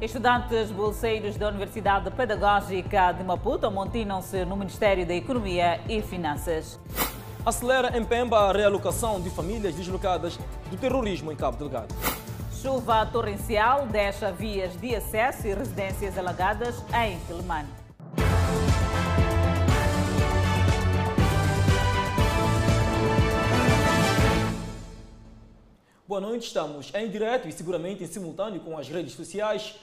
Estudantes bolseiros da Universidade Pedagógica de Maputo amontinam-se no Ministério da Economia e Finanças. Acelera em Pemba a realocação de famílias deslocadas do terrorismo em Cabo Delgado. Chuva torrencial deixa vias de acesso e residências alagadas em Quelimane. Boa noite, estamos em direto e seguramente em simultâneo com as redes sociais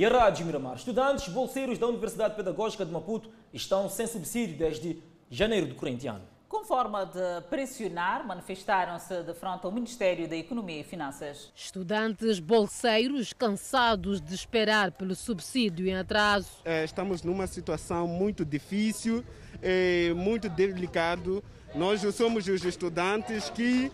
e a Rádio Miramar. Estudantes bolseiros da Universidade Pedagógica de Maputo estão sem subsídio desde janeiro do corrente ano. Com forma de pressionar, manifestaram-se de frente ao Ministério da Economia e Finanças. Estudantes bolseiros cansados de esperar pelo subsídio em atraso. É, estamos numa situação muito difícil, é, muito delicado. Nós somos os estudantes que,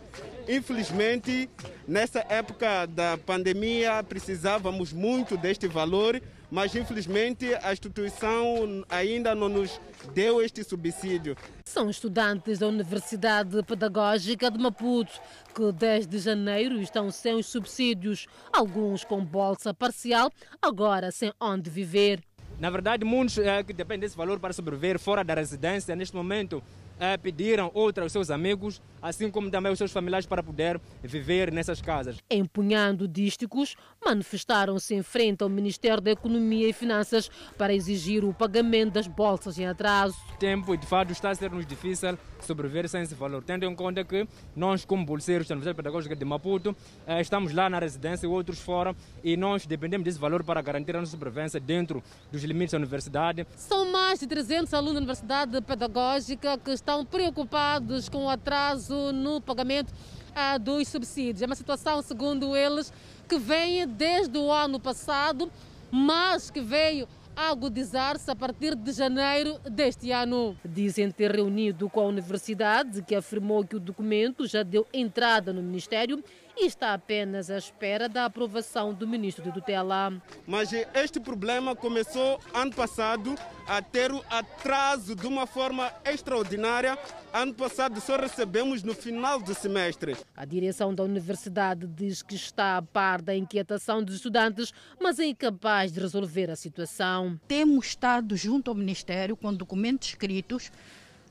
infelizmente, nessa época da pandemia, precisávamos muito deste valor, mas infelizmente a instituição ainda não nos deu este subsídio. São estudantes da Universidade Pedagógica de Maputo que desde janeiro estão sem os subsídios, alguns com bolsa parcial, agora sem onde viver. Na verdade, muitos é, que dependem desse valor para sobreviver fora da residência, neste momento é, pediram outra aos seus amigos, assim como também aos seus familiares, para poder viver nessas casas. Empunhando dísticos, manifestaram-se em frente ao Ministério da Economia e Finanças para exigir o pagamento das bolsas em atraso. O tempo, de fato, está a ser-nos difícil sobreviver sem esse valor, tendo em conta que nós, como bolseiros da Universidade Pedagógica de Maputo, é, estamos lá na residência e outros fora, e nós dependemos desse valor para garantir a nossa sobrevivência dentro dos limites da universidade. São mais de 300 alunos da Universidade Pedagógica que estão preocupados com o atraso no pagamento ah, dos subsídios. É uma situação, segundo eles, que vem desde o ano passado, mas que veio agudizar-se a partir de janeiro deste ano. Dizem ter reunido com a universidade, que afirmou que o documento já deu entrada no Ministério e está apenas à espera da aprovação do ministro de tutela. Mas este problema começou ano passado a ter o atraso de uma forma extraordinária. Ano passado só recebemos no final do semestre. A direção da universidade diz que está a par da inquietação dos estudantes, mas é incapaz de resolver a situação. Temos estado junto ao Ministério com documentos escritos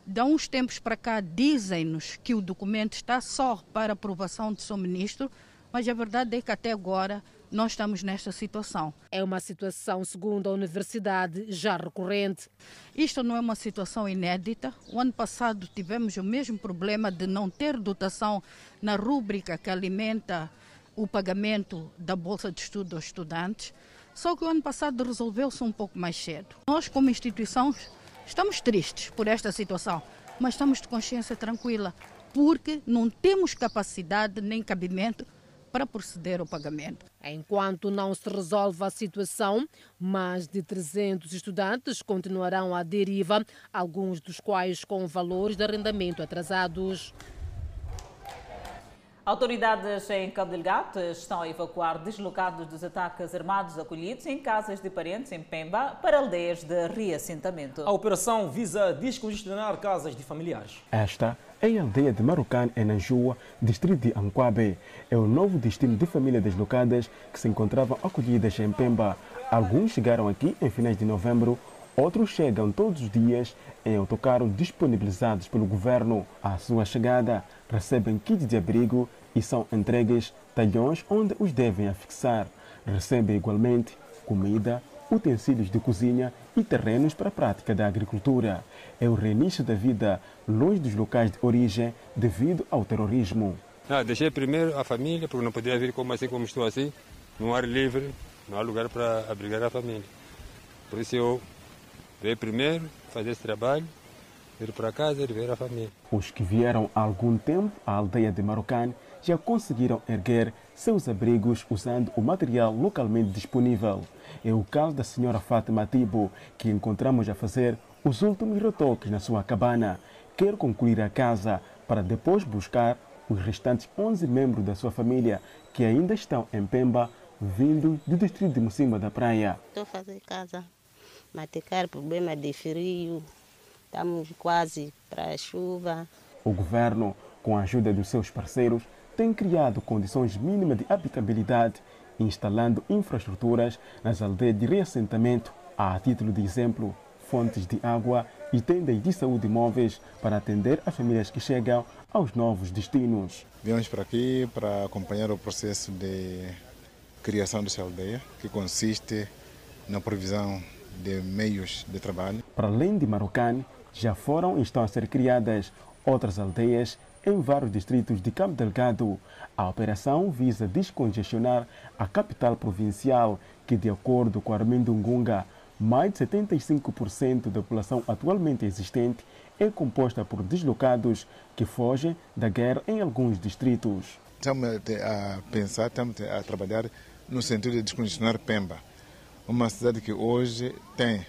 de uns tempos para cá dizem-nos que o documento está só para aprovação do seu ministro, mas a verdade é que até agora nós estamos nesta situação. É uma situação, segundo a universidade, já recorrente. Isto não é uma situação inédita. O ano passado tivemos o mesmo problema de não ter dotação na rúbrica que alimenta o pagamento da bolsa de estudo aos estudantes. Só que o ano passado resolveu-se um pouco mais cedo. Nós, como instituições, Estamos tristes por esta situação, mas estamos de consciência tranquila, porque não temos capacidade nem cabimento para proceder ao pagamento. Enquanto não se resolve a situação, mais de 300 estudantes continuarão à deriva, alguns dos quais com valores de arrendamento atrasados. Autoridades em Cabo Delgado estão a evacuar deslocados dos ataques armados acolhidos em casas de parentes em Pemba para aldeias de reassentamento. A operação visa descongestionar casas de familiares. Esta é a aldeia de Marucan, em Nanjua, distrito de Anquabe. É o novo destino de famílias deslocadas que se encontravam acolhidas em Pemba. Alguns chegaram aqui em finais de novembro, Outros chegam todos os dias em autocarros disponibilizados pelo governo. À sua chegada, recebem kits de abrigo e são entregues talhões onde os devem afixar. Recebem igualmente comida, utensílios de cozinha e terrenos para a prática da agricultura. É o reinício da vida longe dos locais de origem devido ao terrorismo. Ah, deixei primeiro a família, porque não podia vir como assim como estou assim, no ar livre, não há lugar para abrigar a família. Por isso eu Veio primeiro fazer esse trabalho, ir para casa e ver a família. Os que vieram há algum tempo à aldeia de Marocane já conseguiram erguer seus abrigos usando o material localmente disponível. É o caso da senhora Fátima Tibo, que encontramos a fazer os últimos retoques na sua cabana. Quer concluir a casa para depois buscar os restantes 11 membros da sua família que ainda estão em Pemba, vindo do distrito de Mocimba da Praia. Estou a fazer casa maticar problema de frio, estamos quase para a chuva. O governo, com a ajuda dos seus parceiros, tem criado condições mínimas de habitabilidade instalando infraestruturas nas aldeias de reassentamento, a título de exemplo, fontes de água e tendas de saúde móveis para atender as famílias que chegam aos novos destinos. Viemos para aqui para acompanhar o processo de criação dessa aldeia, que consiste na provisão de meios de trabalho. Para além de Marocane, já foram e estão a ser criadas outras aldeias em vários distritos de Cabo Delgado. A operação visa descongestionar a capital provincial, que, de acordo com Armindo Ngunga, mais de 75% da população atualmente existente é composta por deslocados que fogem da guerra em alguns distritos. Estamos a pensar, estamos a trabalhar no sentido de descongestionar Pemba, uma cidade que hoje tem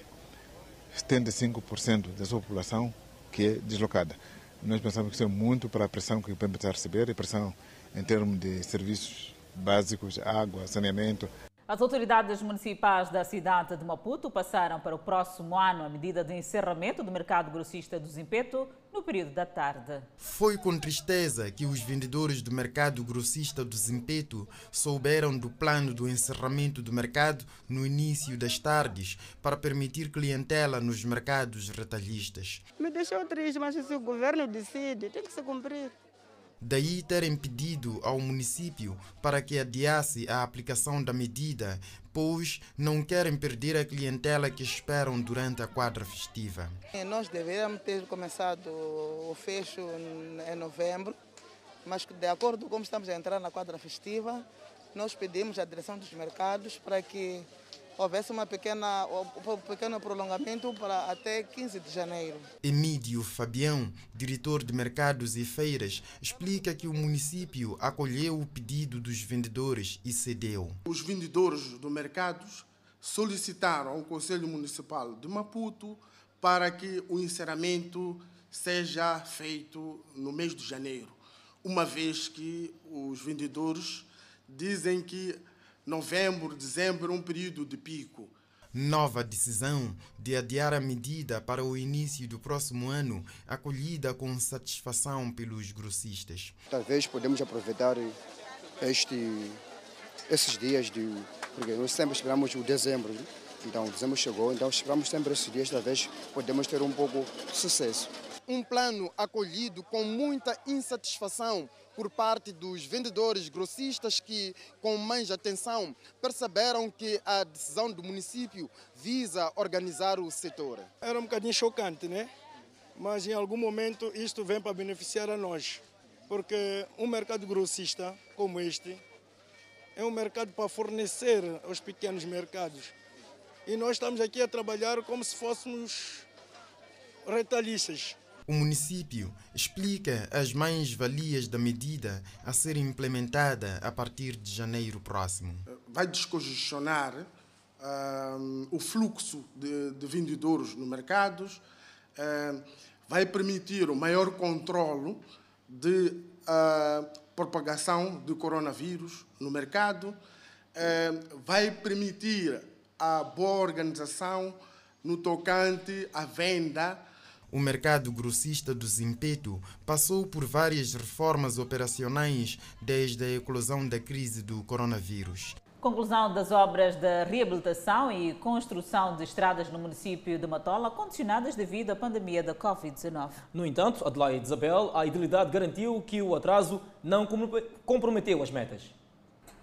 75% da sua população que é deslocada. Nós pensamos que isso é muito para a pressão que o Pemba está a receber, a pressão em termos de serviços básicos, água, saneamento. As autoridades municipais da cidade de Maputo passaram para o próximo ano a medida de encerramento do mercado grossista do Zimpeto no período da tarde. Foi com tristeza que os vendedores do mercado grossista do Zimpeto souberam do plano do encerramento do mercado no início das tardes para permitir clientela nos mercados retalhistas. Me deixou triste, mas se o governo decide, tem que se cumprir. Daí terem pedido ao município para que adiasse a aplicação da medida, pois não querem perder a clientela que esperam durante a quadra festiva. Nós deveríamos ter começado o fecho em novembro, mas de acordo com como estamos a entrar na quadra festiva, nós pedimos à direção dos mercados para que houvesse uma pequena, um pequeno prolongamento para até 15 de janeiro. Emídio Fabião, diretor de mercados e feiras, explica que o município acolheu o pedido dos vendedores e cedeu. Os vendedores do mercados solicitaram ao Conselho Municipal de Maputo para que o encerramento seja feito no mês de janeiro, uma vez que os vendedores dizem que novembro, dezembro, um período de pico. Nova decisão de adiar a medida para o início do próximo ano, acolhida com satisfação pelos grossistas. Talvez podemos aproveitar este, esses dias de. Porque nós sempre esperamos o dezembro, né? então dezembro chegou, então esperamos sempre esses dias, talvez podemos ter um pouco de sucesso. Um plano acolhido com muita insatisfação por parte dos vendedores grossistas que, com mais atenção, perceberam que a decisão do município visa organizar o setor. Era um bocadinho chocante, né? Mas em algum momento isto vem para beneficiar a nós, porque um mercado grossista como este é um mercado para fornecer aos pequenos mercados. E nós estamos aqui a trabalhar como se fôssemos retalhistas. O município explica as mais-valias da medida a ser implementada a partir de janeiro próximo. Vai descongestionar uh, o fluxo de, de, vendedores no mercado, uh, vai permitir o maior controle de uh, propagação do coronavírus no mercado, vai permitir a boa organização no tocante à venda o mercado grossista do Zimpeto passou por várias reformas operacionais desde a eclosão da crise do coronavírus. Conclusão das obras de reabilitação e construção de estradas no município de Matola, condicionadas devido à pandemia da Covid-19. No entanto, Adelaide Isabel, a idilidade garantiu que o atraso não comprometeu as metas.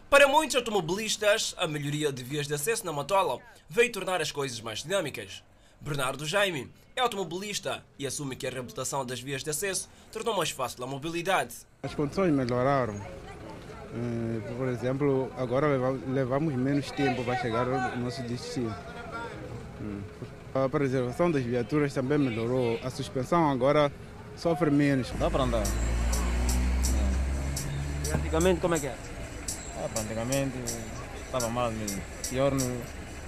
Para muitos automobilistas, a melhoria de vias de acesso na Matola veio tornar as coisas mais dinâmicas. Bernardo Jaime é automobilista e assume que a reabilitação das vias de acesso tornou mais fácil a mobilidade. As condições melhoraram. Eh, por exemplo, agora levamos menos tempo para chegar ao nosso destino. Hum. A preservação das viaturas também melhorou. A suspensão agora sofre menos. Dá para andar. E antigamente como é que era? Ah, antigamente estava mal mesmo. Pior no,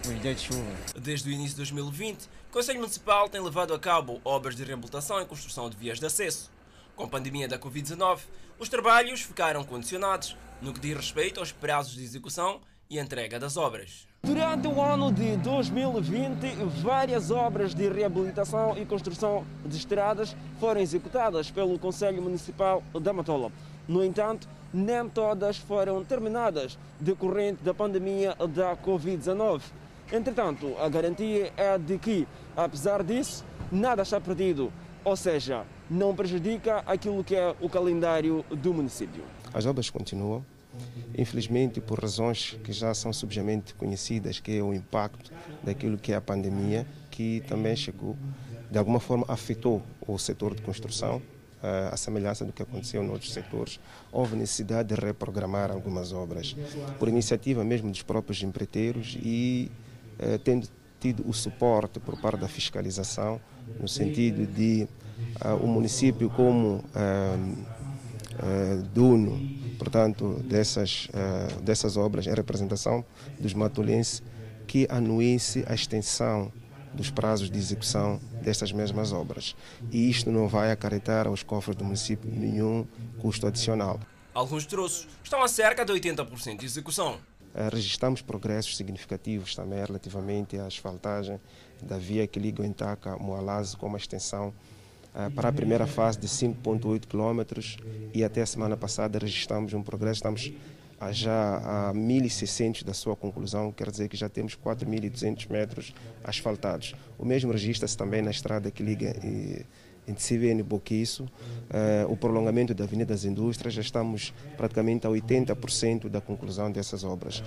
nos dias de chuva. Desde o início de 2020, o Conselho Municipal tem levado a cabo obras de reabilitação e construção de vias de acesso. Com a pandemia da Covid-19, os trabalhos ficaram condicionados no que diz respeito aos prazos de execução e entrega das obras. Durante o ano de 2020, várias obras de reabilitação e construção de estradas foram executadas pelo Conselho Municipal da Matola. No entanto, nem todas foram terminadas decorrente da pandemia da Covid-19. Entretanto, a garantia é de que, apesar disso, nada está perdido, ou seja, não prejudica aquilo que é o calendário do município. As obras continuam, infelizmente por razões que já são subjamente conhecidas, que é o impacto daquilo que é a pandemia, que também chegou, de alguma forma afetou o setor de construção, a semelhança do que aconteceu em outros setores, houve necessidade de reprogramar algumas obras, por iniciativa mesmo dos próprios empreiteiros e eh, tendo tido o suporte por parte da fiscalização, no sentido de uh, o município como uh, uh, dono, portanto, dessas, dessas obras em representação dos matolenses, que anuísse a extensão dos prazos de execução destas mesmas obras. E isto não vai acarretar aos cofres do município nenhum custo adicional. Alguns troços estão a cerca de 80% de execução. Eh, registramos progressos significativos também relativamente à asfaltagem da via que liga o Entaca a Moalaze com uma extensão uh, para a primeira fase de 5,8 km e até a semana passada registramos um progresso, estamos a já a 1.600 da sua conclusão, quer dizer que já temos 4.200 metros asfaltados. O mesmo registra-se também na estrada que liga e, entre CVN e Boquiço, uh, o prolongamento da Avenida das Indústrias, já estamos praticamente a 80% da conclusão dessas obras.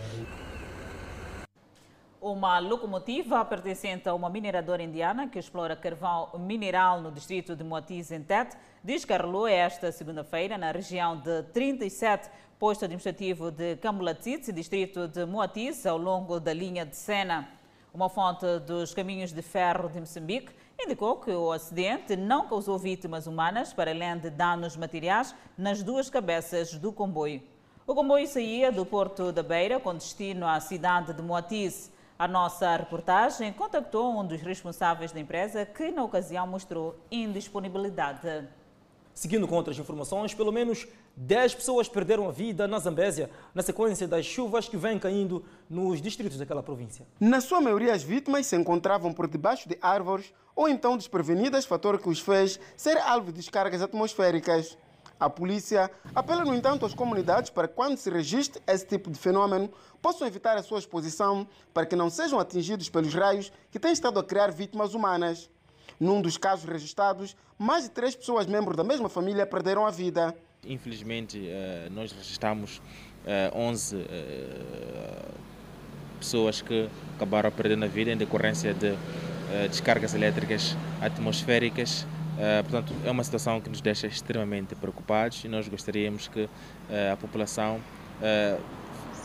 Uma locomotiva pertencente a uma mineradora indiana que explora carvão mineral no distrito de Moatiz, em Tete, descarrilou esta segunda-feira na região de 37, posto administrativo de Camulatzitz, distrito de Moatiz, ao longo da linha de Sena. Uma fonte dos caminhos de ferro de Moçambique indicou que o acidente não causou vítimas humanas, para além de danos materiais nas duas cabeças do comboio. O comboio saía do Porto da Beira com destino à cidade de Moatiz. A nossa reportagem contactou um dos responsáveis da empresa que, na ocasião, mostrou indisponibilidade. Seguindo com outras informações, pelo menos 10 pessoas perderam a vida na Zambésia na sequência das chuvas que vêm caindo nos distritos daquela província. Na sua maioria, as vítimas se encontravam por debaixo de árvores ou então desprevenidas, fator que os fez ser alvo de descargas atmosféricas. A polícia apela, no entanto, às comunidades para que, quando se registre esse tipo de fenômeno, possam evitar a sua exposição para que não sejam atingidos pelos raios que têm estado a criar vítimas humanas. Num dos casos registrados, mais de três pessoas membros da mesma família perderam a vida. Infelizmente, eh, nós registramos 11 eh, eh, pessoas que acabaram perdendo a vida em decorrência de descargas elétricas atmosféricas. Portanto, é uma situação que nos deixa extremamente preocupados e nós gostaríamos que a população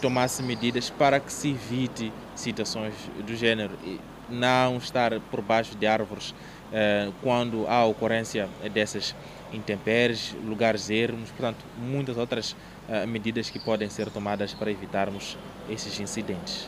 tomasse medidas para que se evite situações do género e não estar por baixo de árvores quando há ocorrência dessas intempéries, lugares ermos, portanto, muitas outras medidas que podem ser tomadas para evitarmos esses incidentes.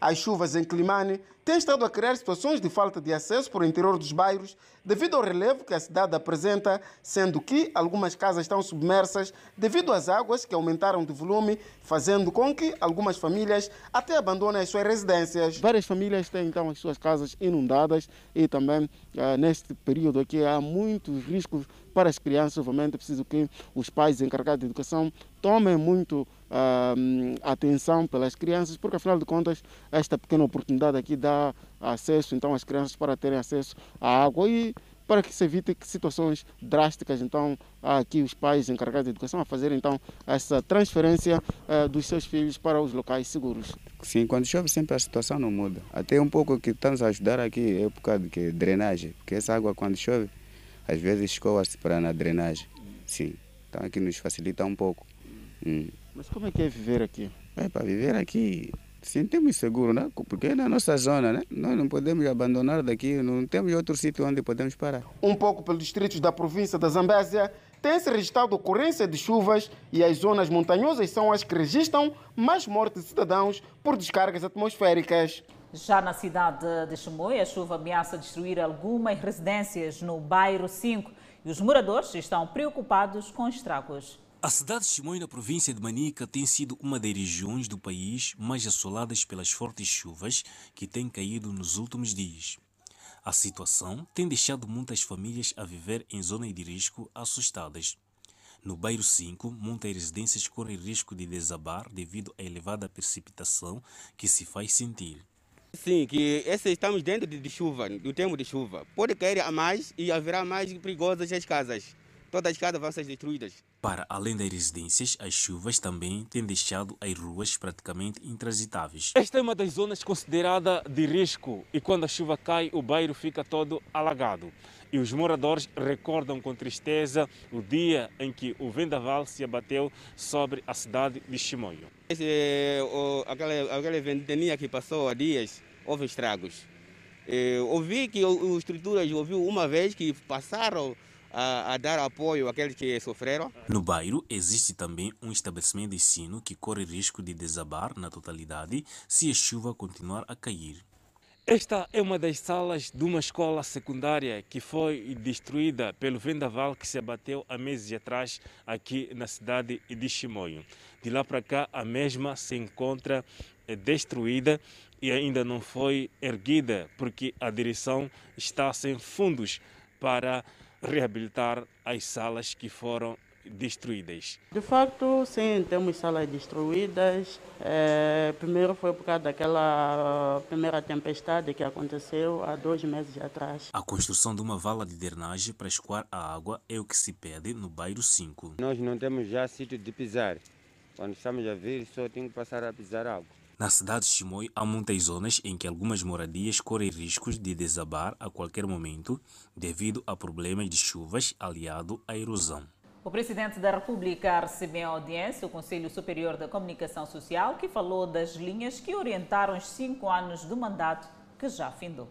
As chuvas em Climane têm estado a criar situações de falta de acesso por interior dos bairros devido ao relevo que a cidade apresenta, sendo que algumas casas estão submersas devido às águas que aumentaram de volume, fazendo com que algumas famílias até abandonem as suas residências. Várias famílias têm então as suas casas inundadas e também ah, neste período aqui há muitos riscos para as crianças. Obviamente é preciso que os pais encarregados de educação tomem muito uh, atenção pelas crianças, porque afinal de contas esta pequena oportunidade aqui dá acesso então às crianças para terem acesso à água e para que se evite situações drásticas. Então, há aqui os pais encarregados de educação a fazer então essa transferência uh, dos seus filhos para os locais seguros. Sim, quando chove sempre a situação não muda. Até um pouco que estamos a ajudar aqui é época de que, drenagem, porque essa água quando chove às vezes escoa-se para na drenagem. Sim, então aqui nos facilita um pouco. Hum. Mas como é que é viver aqui? É, para viver aqui sentimos seguro, né? porque é na nossa zona, né? nós não podemos abandonar daqui, não temos outro sítio onde podemos parar. Um pouco pelos distritos da província da Zambésia, tem-se registrado ocorrência de chuvas e as zonas montanhosas são as que registram mais mortes de cidadãos por descargas atmosféricas. Já na cidade de Chimoio, a chuva ameaça destruir algumas residências no bairro 5 e os moradores estão preocupados com estragos. A cidade de Chimoio, na província de Manica, tem sido uma das regiões do país mais assoladas pelas fortes chuvas que têm caído nos últimos dias. A situação tem deixado muitas famílias a viver em zonas de risco assustadas. No bairro 5, muitas residências correm risco de desabar devido à elevada precipitação que se faz sentir. Sim, que esse, estamos dentro de, de chuva, do tempo de chuva. Pode cair a mais e haverá mais perigosas as casas. Todas as casas vão ser destruídas. Para além das residências, as chuvas também têm deixado as ruas praticamente intransitáveis. Esta é uma das zonas considerada de risco e quando a chuva cai, o bairro fica todo alagado. E os moradores recordam com tristeza o dia em que o vendaval se abateu sobre a cidade de Chimoio. Esse, o, aquela, aquela ventania que passou há dias, houve estragos. Eu ouvi que as estruturas, ouviu uma vez que passaram a, a, dar apoio àqueles que sofreram. No bairro existe também um estabelecimento de ensino que corre risco de desabar na totalidade se a chuva continuar a cair. Esta é uma das salas de uma escola secundária que foi destruída pelo vendaval que se abateu há meses atrás aqui na cidade de Chimoio. De lá para cá, a mesma se encontra destruída e ainda não foi erguida porque a direção está sem fundos para reabilitar as salas que foram destruídas. De facto, sim, temos salas destruídas. É, primeiro foi por causa daquela primeira tempestade que aconteceu há dois meses atrás. A construção de uma vala de drenagem para escoar a água é o que se pede no bairro 5. Nós não temos já sítio de pisar. Quando estamos a vir, só tem que passar a pisar água. Na cidade de Chimoio, há muitas zonas em que algumas moradias correm riscos de desabar a qualquer momento devido a problemas de chuvas aliado à erosão. O presidente da República recebeu em audiência o Conselho Superior da Comunicação Social, que falou das linhas que orientaram os cinco anos do mandato que já findou.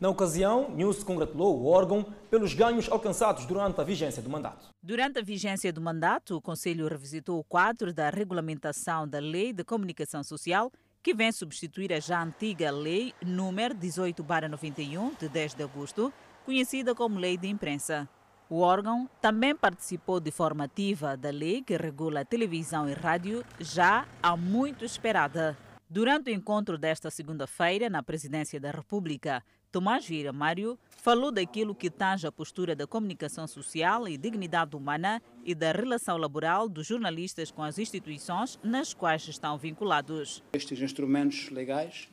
Na ocasião, News congratulou o órgão pelos ganhos alcançados durante a vigência do mandato. Durante a vigência do mandato, o Conselho revisitou o quadro da regulamentação da Lei de Comunicação Social, que vem substituir a já antiga Lei número 18-91, de 10 de agosto, conhecida como Lei de Imprensa. O órgão também participou de forma ativa da lei que regula a televisão e rádio, já há muito esperada. Durante o encontro desta segunda-feira na Presidência da República, Tomás Vieira Mário falou daquilo que tange a postura da comunicação social e dignidade humana e da relação laboral dos jornalistas com as instituições nas quais estão vinculados. Estes instrumentos legais,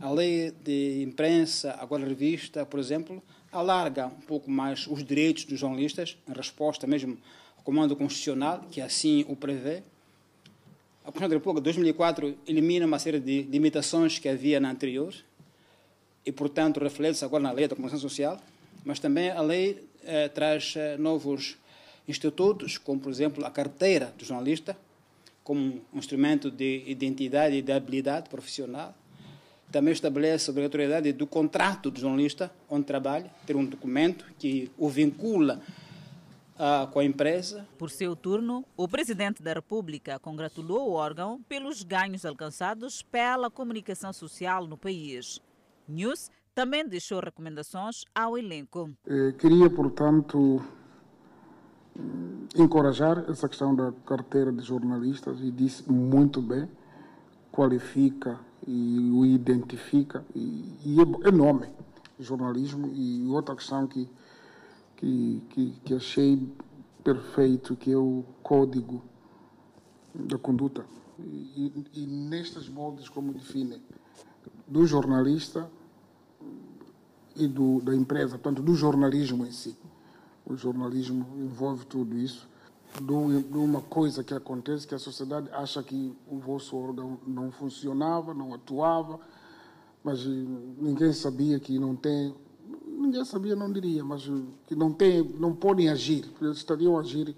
a lei de imprensa, agora revista, por exemplo, alarga um pouco mais os direitos dos jornalistas, em resposta mesmo ao comando constitucional, que assim o prevê. A Constituição da República de 2004 elimina uma série de limitações que havia na anterior e, portanto, reflete-se agora na lei da comunicação social, mas também a lei eh, traz eh, novos institutos, como, por exemplo, a carteira do jornalista, como um instrumento de identidade e de habilidade profissional, também estabelece a obrigatoriedade do contrato do jornalista onde trabalha, ter um documento que o vincula uh, com a empresa. Por seu turno, o presidente da República congratulou o órgão pelos ganhos alcançados pela comunicação social no país. News também deixou recomendações ao elenco. Eh, queria, portanto, encorajar essa questão da carteira de jornalistas e disse muito bem, qualifica e o identifica e, e é, é, nome jornalismo e outra questão que, que, que, que achei perfeito que é o código da conduta. E, e nestes moldes como define do jornalista e do, da empresa, portanto do jornalismo em si o jornalismo envolve tudo isso de uma coisa que acontece que a sociedade acha que o vosso órgão não funcionava, não atuava, mas ninguém sabia que não tem, ninguém sabia, não diria, mas que não tem, não podem agir, eles estariam a agir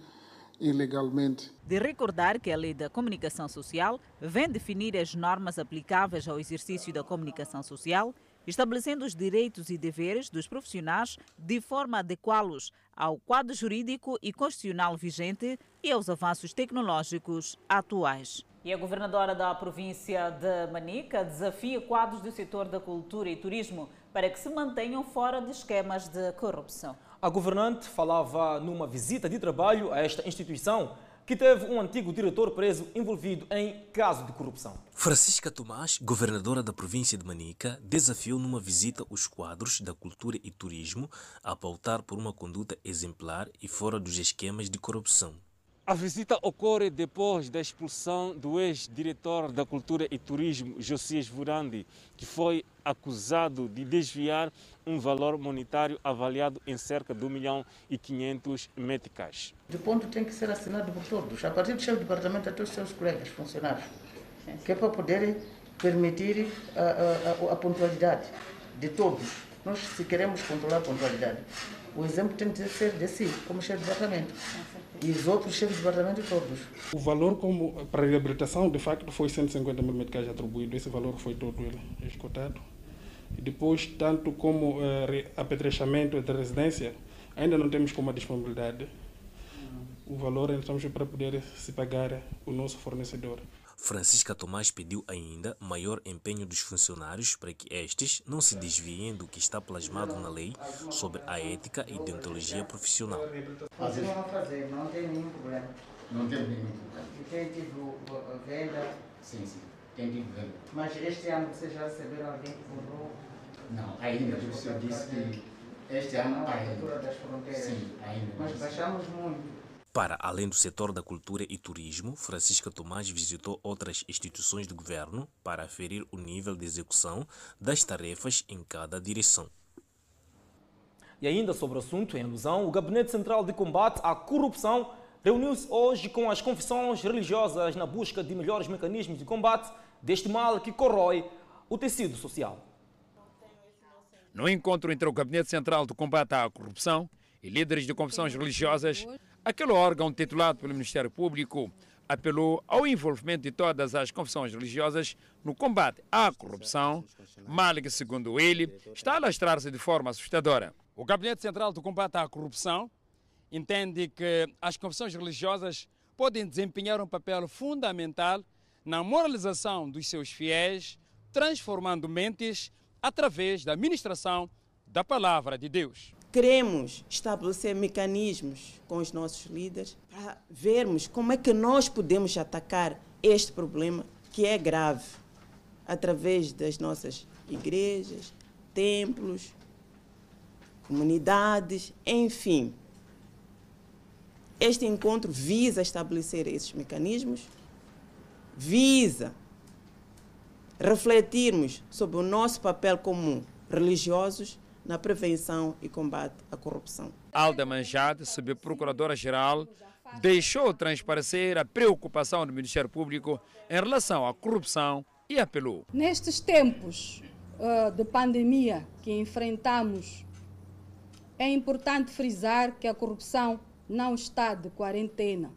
ilegalmente. De recordar que a Lei da Comunicação Social vem definir as normas aplicáveis ao exercício da comunicação social estabelecendo os direitos e deveres dos profissionais de forma a adequá-los ao quadro jurídico e constitucional vigente e aos avanços tecnológicos atuais. E a governadora da província de Manica desafia quadros do setor da cultura e turismo para que se mantenham fora de esquemas de corrupção. A governante falava numa visita de trabalho a esta instituição que teve um antigo diretor preso envolvido em caso de corrupção. Francisca Tomás, governadora da província de Manica, desafiou numa visita os quadros da cultura e turismo a pautar por uma conduta exemplar e fora dos esquemas de corrupção. A visita ocorre depois da expulsão do ex-diretor da Cultura e Turismo, Josias Vurandi, que foi acusado de desviar um valor monetário avaliado em cerca de 1 milhão e 500 meticais. O ponto tem que ser assinado por todos, a partir do chefe do departamento até os seus colegas, funcionários, que é para poder permitir a, a, a pontualidade de todos. Nós, se queremos controlar a pontualidade, o exemplo tem que ser de si, como chefe de departamento. E os outros chefes de departamento todos. O valor como para a reabilitação, de facto, foi 150 mil meticais atribuído. Esse valor foi todo ele escutado. E depois, tanto como uh, apetrechamento de residência, ainda não temos como a disponibilidade. O valor, estamos para poder se pagar o nosso fornecedor. Francisca Tomás pediu ainda maior empenho dos funcionários para que estes não se desviem do que está plasmado na lei sobre a ética e deontologia profissional. Continuam a fazer, não tem nenhum problema. Não tem nenhum problema. E tem tido venda? Sim, sim, tem tido venda. Mas este ano vocês já receberam alguém que borrou? Não, ainda, o senhor disse que este ano ainda. das fronteiras. Sim, ainda. Mas baixamos muito. Para além do setor da cultura e turismo, Francisca Tomás visitou outras instituições do governo para aferir o nível de execução das tarefas em cada direção. E ainda sobre o assunto, em ilusão, o Gabinete Central de Combate à Corrupção reuniu-se hoje com as confissões religiosas na busca de melhores mecanismos de combate deste mal que corrói o tecido social. No encontro entre o Gabinete Central de Combate à Corrupção e líderes de confissões religiosas, aquele órgão titulado pelo Ministério Público apelou ao envolvimento de todas as confissões religiosas no combate à corrupção, mal que, segundo ele, está a alastrar-se de forma assustadora. O Gabinete Central do Combate à Corrupção entende que as confissões religiosas podem desempenhar um papel fundamental na moralização dos seus fiéis, transformando mentes através da ministração da palavra de Deus. Queremos estabelecer mecanismos com os nossos líderes para vermos como é que nós podemos atacar este problema que é grave através das nossas igrejas, templos, comunidades, enfim. Este encontro visa estabelecer esses mecanismos, visa refletirmos sobre o nosso papel como religiosos na prevenção e combate à corrupção. Alda Manjade, subprocuradora-geral, deixou transparecer a preocupação do Ministério Público em relação à corrupção e apelou. Nestes tempos uh, de pandemia que enfrentamos, é importante frisar que a corrupção não está de quarentena.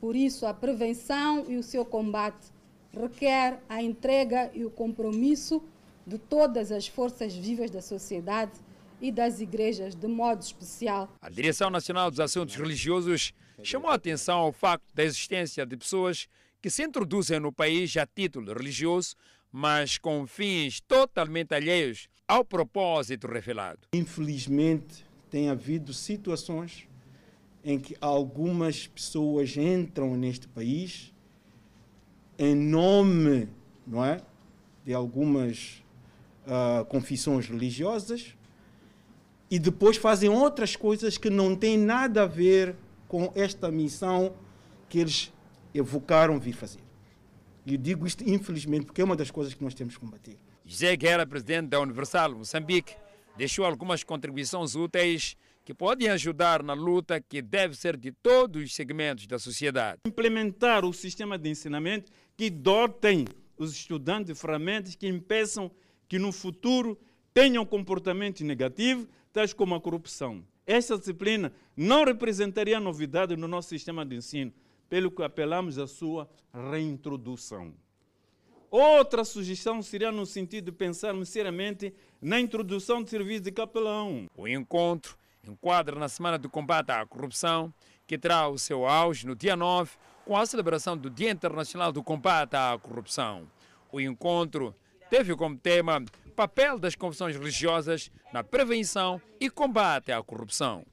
Por isso, a prevenção e o seu combate requer a entrega e o compromisso de todas as forças vivas da sociedade e das igrejas de modo especial. A Direção Nacional dos Assuntos Religiosos chamou a atenção ao facto da existência de pessoas que se introduzem no país a título religioso, mas com fins totalmente alheios ao propósito revelado. Infelizmente, tem havido situações em que algumas pessoas entram neste país em nome, não é, de algumas uh, confissões religiosas e depois fazem outras coisas que não têm nada a ver com esta missão que eles evocaram vir fazer. E eu digo isto infelizmente porque é uma das coisas que nós temos que combater. José Guerra, presidente da Universal Moçambique, deixou algumas contribuições úteis que podem ajudar na luta que deve ser de todos os segmentos da sociedade. Implementar o sistema de ensinamento que dotem os estudantes de ferramentas que impeçam que no futuro tenham comportamento negativo, tais como a corrupção. Esta disciplina não representaria novidade no nosso sistema de ensino, pelo que apelamos à sua reintrodução. Outra sugestão seria no sentido de pensarmos seriamente na introdução de serviço de capelão. O encontro enquadra na Semana do Combate à Corrupção, que terá o seu auge no dia 9, com a celebração do Dia Internacional do Combate à Corrupção. O encontro teve como tema papel das confissões religiosas na prevenção e combate à corrupção.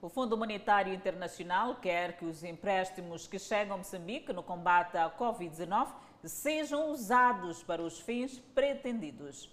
O Fundo Monetário Internacional quer que os empréstimos que chegam a Moçambique no combate à Covid-19 sejam usados para os fins pretendidos.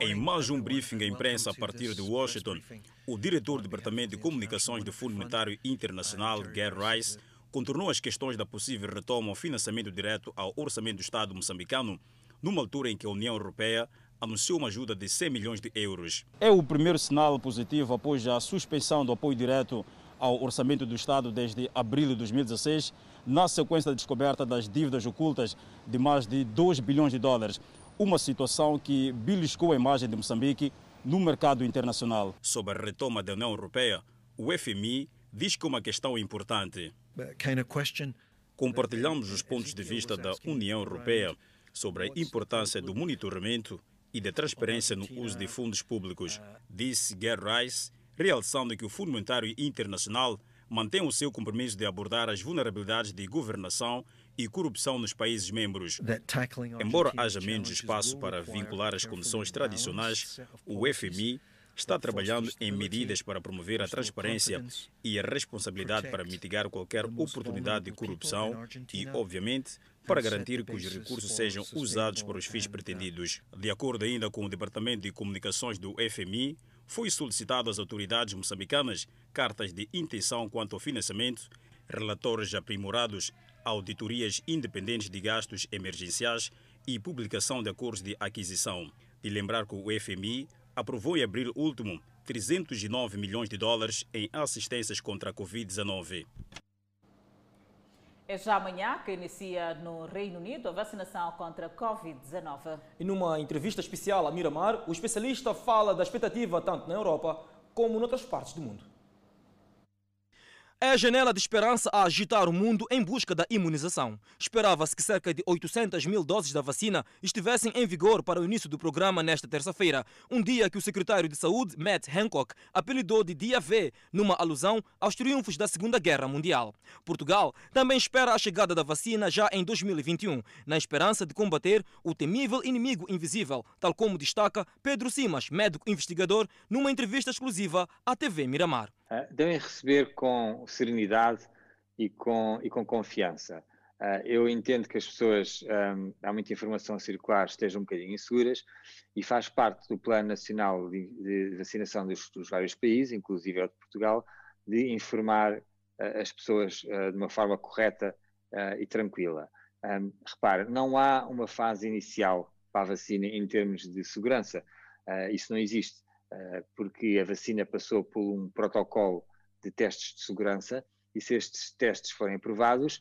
Em mais um briefing à imprensa a partir de Washington, o diretor do Departamento de Comunicações do Fundo Monetário Internacional, Gary Rice, contornou as questões da possível retoma ao financiamento direto ao orçamento do Estado moçambicano, numa altura em que a União Europeia anunciou uma ajuda de 100 milhões de euros. É o primeiro sinal positivo após a suspensão do apoio direto ao orçamento do Estado desde abril de 2016, na sequência da descoberta das dívidas ocultas de mais de 2 bilhões de dólares uma situação que beliscou a imagem de Moçambique no mercado internacional. Sobre a retoma da União Europeia, o FMI diz que é uma questão importante. Compartilhamos os pontos de vista da União Europeia sobre a importância do monitoramento e da transparência no uso de fundos públicos, disse Gary Rice, realçando que o Fundo Monetário Internacional mantém o seu compromisso de abordar as vulnerabilidades de governação e corrupção nos países membros. Embora haja menos espaço para vincular as condições tradicionais, o FMI está trabalhando em medidas para promover a transparência e a responsabilidade para mitigar qualquer oportunidade de corrupção e, obviamente, para garantir que os recursos sejam usados para os fins pretendidos. De acordo ainda com o Departamento de Comunicações do FMI, foi solicitado às autoridades moçambicanas cartas de intenção quanto ao financiamento, relatórios aprimorados auditorias independentes de gastos emergenciais e publicação de acordos de aquisição. De lembrar que o FMI aprovou em abril último 309 milhões de dólares em assistências contra a Covid-19. É já amanhã que inicia no Reino Unido a vacinação contra a Covid-19. E numa entrevista especial a Miramar, o especialista fala da expectativa tanto na Europa como noutras partes do mundo. É a janela de esperança a agitar o mundo em busca da imunização. Esperava-se que cerca de 800 mil doses da vacina estivessem em vigor para o início do programa nesta terça-feira, um dia que o secretário de Saúde, Matt Hancock, apelidou de Dia V, numa alusão aos triunfos da Segunda Guerra Mundial. Portugal também espera a chegada da vacina já em 2021, na esperança de combater o temível inimigo invisível, tal como destaca Pedro Simas, médico investigador, numa entrevista exclusiva à TV Miramar. Ah, devem receber com serenidade e com, e com confiança. Ah, eu entendo que as pessoas, um, há muita informação a circular, estejam um bocadinho inseguras e faz parte do Plano Nacional de, de Vacinação dos, dos, vários países, inclusive o de Portugal, de informar uh, as pessoas uh, de uma forma correta uh, e tranquila. Um, repare, não há uma fase inicial para a vacina em termos de segurança. isso não existe. Eh, porque a vacina passou por um protocolo de testes de segurança e se estes testes forem aprovados,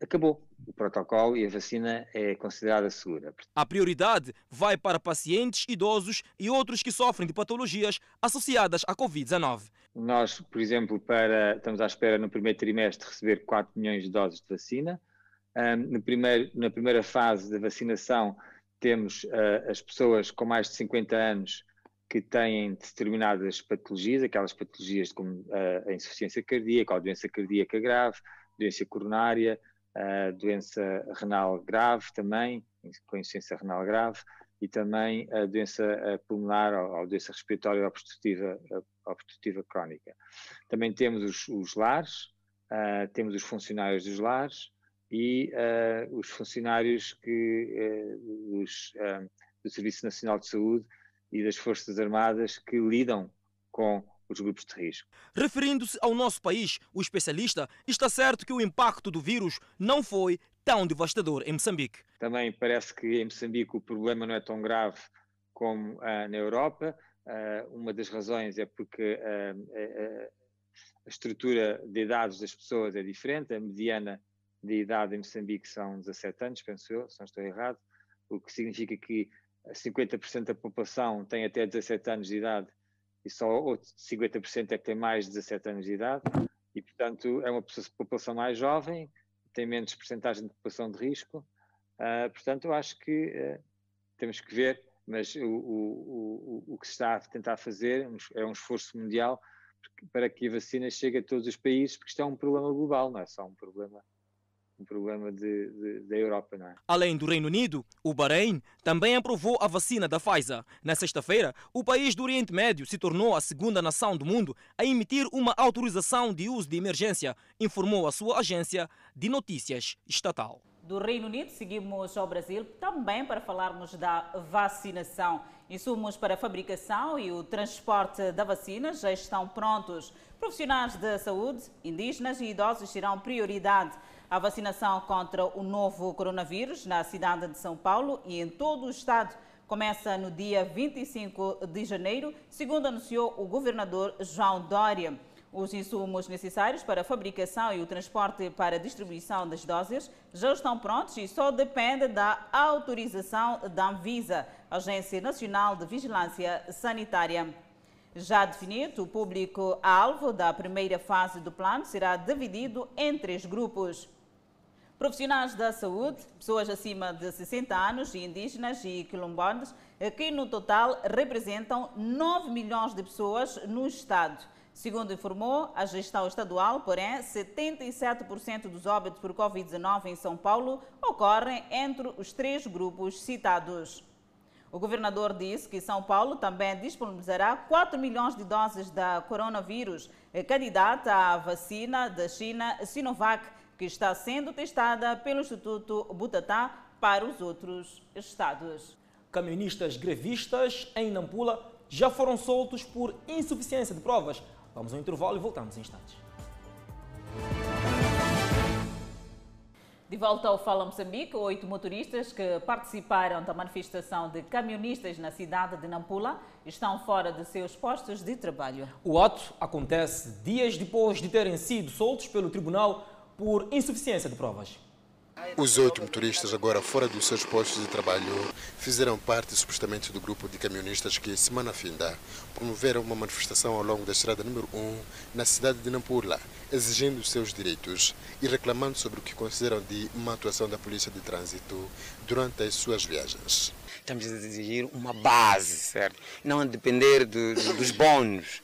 acabou o protocolo e a vacina é considerada segura. A prioridade vai para pacientes idosos e outros que sofrem de patologias associadas à Covid-19. Nós, por exemplo, para, estamos à espera no primeiro trimestre de receber 4 milhões de doses de vacina. Um, primeiro, na primeira fase da vacinação, temos uh, as pessoas com mais de 50 anos que têm determinadas patologias, aquelas patologias como a insuficiência cardíaca, a doença cardíaca grave, doença coronária, doença renal grave também, com insuficiência renal grave, e também a doença pulmonar ou a doença respiratória obstrutiva, obstrutiva crónica. Também temos os, os lares, uh, temos os funcionários dos lares e uh, os funcionários que, uh, do Serviço Nacional de Saúde e das Forças Armadas que lidam com os grupos de risco. Referindo-se ao nosso país, o especialista está certo que o impacto do vírus não foi tão devastador em Moçambique. Também parece que em Moçambique o problema não é tão grave como uh, na Europa. Uh, uma das razões é porque uh, a estrutura de idades das pessoas é diferente. A mediana de idade em Moçambique são 17 anos, penso eu, se não estou errado, o que significa que 50% da população tem até 17 anos de idade e só 50% é que tem mais de 17 anos de idade e, portanto, é uma população mais jovem, tem menos porcentagem de população de risco. Uh, portanto, eu acho que uh, temos que ver, mas o, o, o, o, que se está a tentar fazer é um esforço mundial para que a vacina chegue a todos os países, porque isto é um problema global, não é só um problema um problema de, de, da Europa. Não é? Além do Reino Unido, o Bahrein também aprovou a vacina da Pfizer. Na sexta-feira, o país do Oriente Médio se tornou a segunda nação do mundo a emitir uma autorização de uso de emergência, informou a sua agência de notícias estatal. do Reino Unido, seguimos ao Brasil também para falarmos da vacinação. Insumos para a fabricação e o transporte da vacina já estão prontos. Profissionais da saúde, indígenas e idosos terão prioridade. A vacinação contra o novo coronavírus na cidade de São Paulo e em todo o estado começa no dia 25 de janeiro, segundo anunciou o governador João Dória. Os insumos necessários para a fabricação e o transporte para a distribuição das doses já estão prontos e só depende da autorização da Anvisa, Agência Nacional de Vigilância Sanitária. Já definido, o público-alvo da primeira fase do plano será dividido em três grupos. Profissionais da saúde, pessoas acima de 60 anos indígenas e quilombolas, que no total representam 9 milhões de pessoas no Estado. Segundo informou a gestão estadual, porém, 77% dos óbitos por Covid-19 em São Paulo ocorrem entre os três grupos citados. O governador disse que São Paulo também disponibilizará 4 milhões de doses da coronavírus, candidata à vacina da China Sinovac, que está sendo testada pelo Instituto Butatá para os outros estados. Camionistas grevistas em Nampula já foram soltos por insuficiência de provas Vamos ao intervalo e voltamos em instantes. De volta ao Fala Moçambique, oito motoristas que participaram da manifestação de camionistas na cidade de Nampula estão fora de seus postos de trabalho. O ato acontece dias depois de terem sido soltos pelo tribunal por insuficiência de provas. Os oito motoristas, agora fora dos seus postos de trabalho, fizeram parte supostamente do grupo de camionistas que, semana finda, promoveram uma manifestação ao longo da estrada número 1 na cidade de Nampula, exigindo os seus direitos e reclamando sobre o que consideram de uma atuação da polícia de trânsito durante as suas viagens. Estamos a exigir uma base, certo? Não a depender de, de, dos bónus,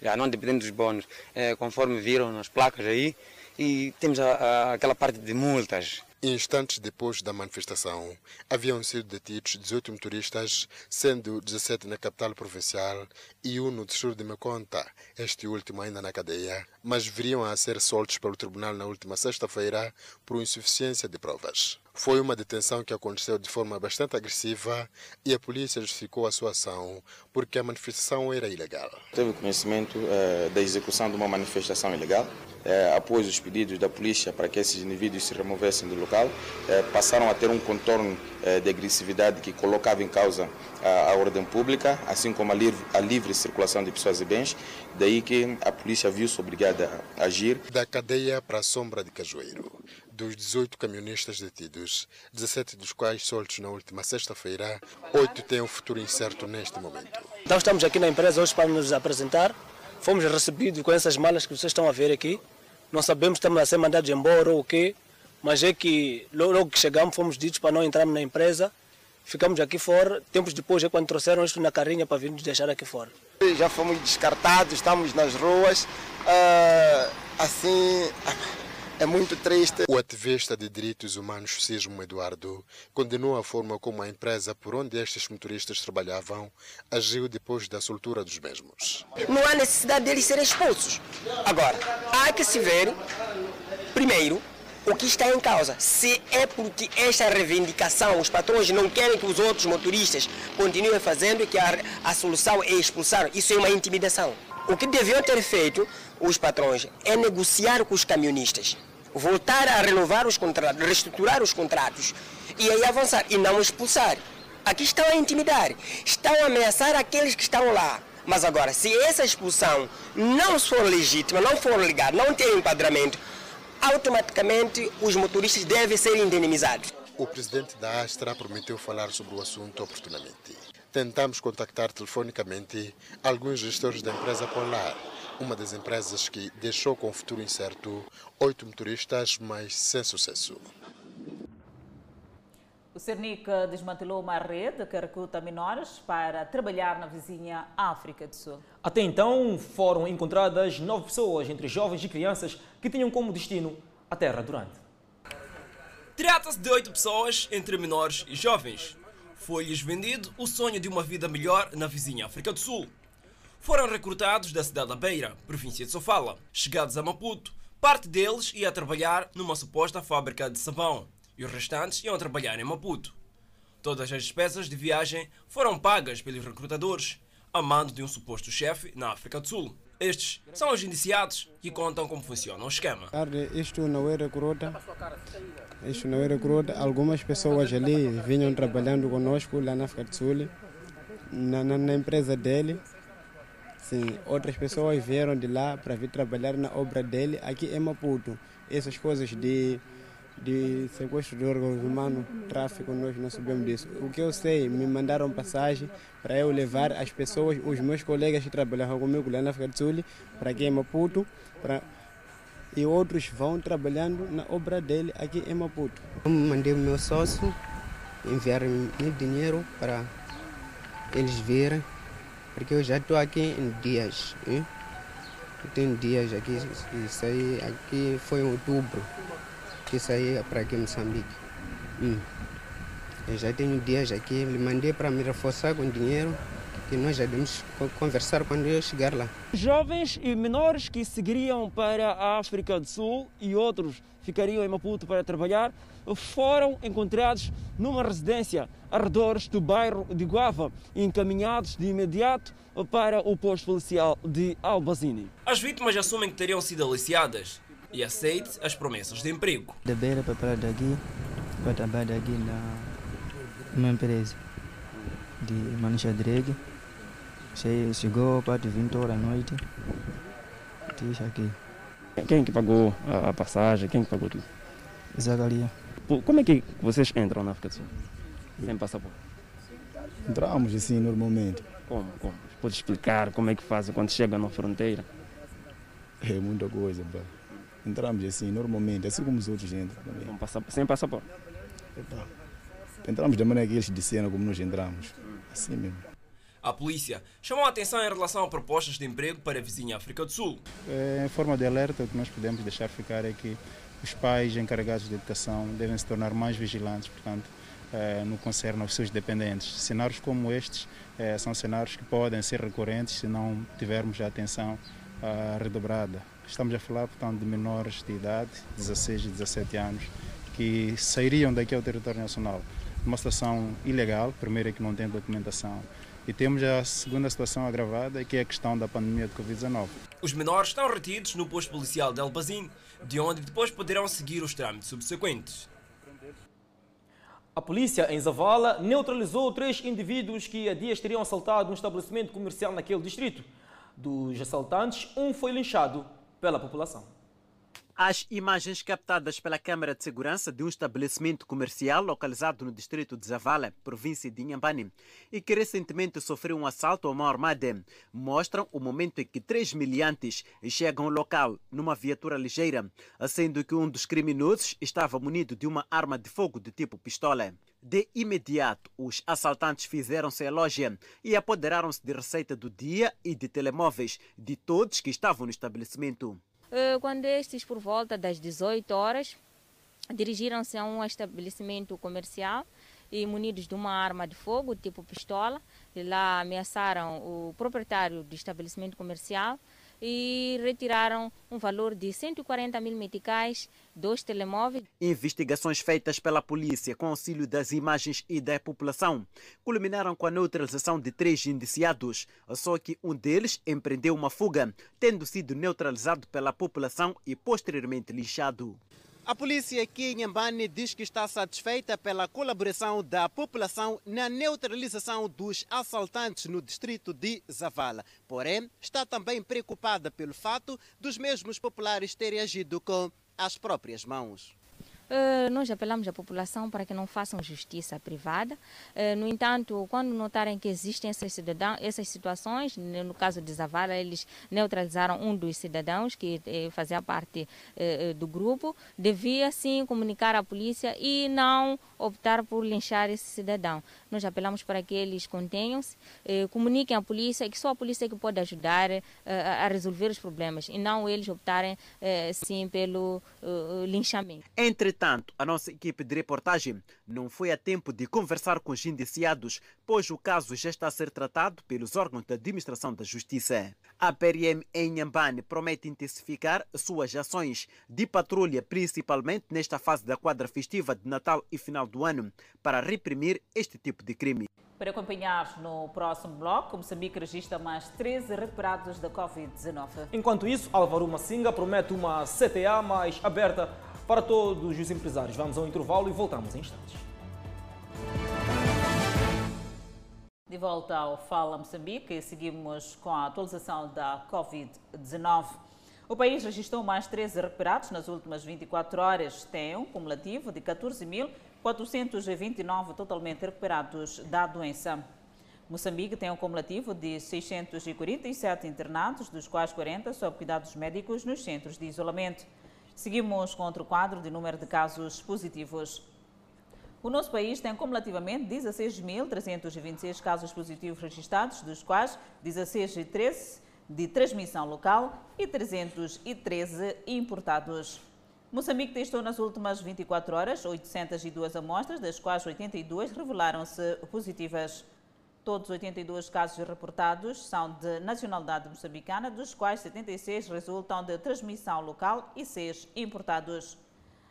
já não dependendo dos bónus, é, conforme viram nas placas aí, e temos a, a, aquela parte de multas. Instantes depois da manifestação, haviam sido detidos 18 motoristas, sendo 17 na capital provincial e um no distrito de Meconta, este último ainda na cadeia, mas viriam a ser soltos pelo tribunal na última sexta-feira por insuficiência de provas. Foi uma detenção que aconteceu de forma bastante agressiva e a polícia justificou a sua ação porque a manifestação era ilegal. Teve conhecimento eh, da execução de uma manifestação ilegal. Eh, após os pedidos da polícia para que esses indivíduos se removessem do local, eh, passaram a ter um contorno de agressividade que colocava em causa a, a ordem pública, assim como a livre, a livre circulação de pessoas e bens. Daí que a polícia viu-se obrigada a agir. Da cadeia para a sombra de Cajueiro dos 18 camionistas detidos, 17 dos quais soltos na última sexta-feira, 8 têm um futuro incerto neste momento. Então estamos aqui na empresa hoje para nos apresentar. Fomos recebidos com essas malas que vocês estão a ver aqui. Não sabemos se estamos a ser mandados embora ou o quê, mas é que logo que chegamos fomos ditos para não entrarmos na empresa. Ficamos aqui fora. Tempos depois é quando trouxeram isto na carrinha para vir nos deixar aqui fora. Já fomos descartados, estamos nas ruas. Uh, assim, é muito triste. O ativista de direitos humanos Sismo Eduardo condenou a forma como a empresa por onde estes motoristas trabalhavam agiu depois da soltura dos mesmos. Não há necessidade deles serem expulsos. Agora, há que se ver, primeiro, o que está em causa. Se é porque esta reivindicação, os patrões não querem que os outros motoristas continuem fazendo e que a, a solução é expulsar, isso é uma intimidação. O que deviam ter feito os patrões é negociar com os camionistas, voltar a renovar os contratos, reestruturar os contratos e aí avançar e não expulsar. Aqui estão a intimidar, estão a ameaçar aqueles que estão lá. Mas agora, se essa expulsão não for legítima, não for legal, não tem enquadramento, automaticamente os motoristas devem ser indenizados. O presidente da Astra prometeu falar sobre o assunto oportunamente. Tentamos contactar telefonicamente alguns gestores da empresa Polar, uma das empresas que deixou com o futuro incerto oito motoristas, mas sem sucesso. O Cernic desmantelou uma rede que recruta menores para trabalhar na vizinha África do Sul. Até então, foram encontradas nove pessoas, entre jovens e crianças, que tinham como destino a Terra Durante. Trata-se de oito pessoas, entre menores e jovens. Foi-lhes vendido o sonho de uma vida melhor na vizinha África do Sul. Foram recrutados da cidade da Beira, província de Sofala. Chegados a Maputo, parte deles ia trabalhar numa suposta fábrica de sabão. E os restantes iam trabalhar em Maputo. Todas as despesas de viagem foram pagas pelos recrutadores, a mando de um suposto chefe na África do Sul. Estes são os indiciados que contam como funciona o esquema. Isto não é recruta. Isto não é recruta. Algumas pessoas ali vinham trabalhando conosco lá na África do Sul, na, na, na empresa dele. Sim, outras pessoas vieram de lá para vir trabalhar na obra dele aqui em Maputo. Essas coisas de de sequestro de órgãos humanos, tráfico, nós não sabemos disso. O que eu sei, me mandaram passagem para eu levar as pessoas, os meus colegas que trabalhavam comigo lá na África do Sul, para aqui em Maputo, para... e outros vão trabalhando na obra dele aqui em Maputo. Eu mandei o meu sócio enviar meu dinheiro para eles verem, porque eu já estou aqui em dias. Hein? Tem dias aqui, isso aí aqui foi em outubro que saí para aqui em Moçambique. Hum. Eu já tenho dias aqui, ele mandei para me reforçar com dinheiro que nós já devemos conversar quando eu chegar lá. Jovens e menores que seguiriam para a África do Sul e outros ficariam em Maputo para trabalhar foram encontrados numa residência arredores do bairro de Guava e encaminhados de imediato para o posto policial de Albazini. As vítimas assumem que teriam sido aliciadas e aceite as promessas de emprego. Da beira para parar daqui, para trabalhar aqui na uma empresa de manuxa drag. Chegou para 20 horas à noite, deixa aqui. Quem que pagou a passagem? Quem que pagou tudo? Zagaria. Como é que vocês entram na África do Sul? Sem passaporte? Entramos assim normalmente. Como? como? Pode explicar como é que fazem quando chegam na fronteira? É muita coisa, bro. Entramos assim, normalmente, assim como os outros entram também. Passa, sem passaporte? Epa. Entramos da maneira que eles disseram como nós entramos. Assim mesmo. A polícia chamou a atenção em relação a propostas de emprego para a vizinha África do Sul. É, em forma de alerta, o que nós podemos deixar ficar é que os pais encarregados de educação devem se tornar mais vigilantes, portanto, é, no concerne aos seus dependentes. Cenários como estes é, são cenários que podem ser recorrentes se não tivermos a atenção redobrada. Estamos a falar, portanto, de menores de idade, 16 e 17 anos, que sairiam daqui ao território nacional numa situação ilegal, primeiro é que não tem documentação, e temos a segunda situação agravada, que é a questão da pandemia de Covid-19. Os menores estão retidos no posto policial de Albazin, de onde depois poderão seguir os trâmites subsequentes. A polícia em Zavala neutralizou três indivíduos que há dias teriam assaltado um estabelecimento comercial naquele distrito. Dos assaltantes, um foi linchado pela população. As imagens captadas pela câmara de segurança de um estabelecimento comercial localizado no distrito de Zavala, província de Inhambane, e que recentemente sofreu um assalto a mão armada, mostram o momento em que três miliantes chegam ao local numa viatura ligeira, sendo que um dos criminosos estava munido de uma arma de fogo de tipo pistola. De imediato, os assaltantes fizeram-se à loja e apoderaram-se de receita do dia e de telemóveis de todos que estavam no estabelecimento. Quando estes, por volta das 18 horas, dirigiram-se a um estabelecimento comercial e munidos de uma arma de fogo, tipo pistola, lá ameaçaram o proprietário do estabelecimento comercial e retiraram um valor de 140 mil meticais, dois telemóveis. Investigações feitas pela polícia com auxílio das imagens e da população culminaram com a neutralização de três indiciados, só que um deles empreendeu uma fuga, tendo sido neutralizado pela população e posteriormente lixado. A polícia aqui em Ambane diz que está satisfeita pela colaboração da população na neutralização dos assaltantes no distrito de Zavala. Porém, está também preocupada pelo fato dos mesmos populares terem agido com as próprias mãos. Uh, nós apelamos à população para que não façam justiça privada. Uh, no entanto, quando notarem que existem essas, cidadãos, essas situações, no caso de Zavala, eles neutralizaram um dos cidadãos que eh, fazia parte eh, do grupo, devia sim comunicar à polícia e não optar por linchar esse cidadão. Nós apelamos para que eles contenham-se, eh, comuniquem à polícia, que só a polícia é que pode ajudar a resolver os problemas e não eles optarem sim pelo linchamento. Entretanto, Entretanto, a nossa equipe de reportagem não foi a tempo de conversar com os indiciados, pois o caso já está a ser tratado pelos órgãos da administração da justiça. A PRM em Nhambane promete intensificar suas ações de patrulha, principalmente nesta fase da quadra festiva de Natal e final do ano, para reprimir este tipo de crime. Para acompanhar no próximo bloco, Moçambique registra mais 13 recuperados da Covid-19. Enquanto isso, Álvaro Massinga promete uma CTA mais aberta para todos os empresários. Vamos ao intervalo e voltamos em instantes. De volta ao Fala Moçambique, seguimos com a atualização da Covid-19. O país registrou mais 13 recuperados nas últimas 24 horas. Tem um cumulativo de 14.429 totalmente recuperados da doença. Moçambique tem um cumulativo de 647 internados, dos quais 40 sob cuidados médicos nos centros de isolamento. Seguimos com outro quadro de número de casos positivos. O nosso país tem cumulativamente 16.326 casos positivos registrados, dos quais 16 e 13 de transmissão local e 313 importados. Moçambique testou nas últimas 24 horas 802 amostras, das quais 82 revelaram-se positivas. Todos os 82 casos reportados são de nacionalidade moçambicana, dos quais 76 resultam de transmissão local e 6 importados.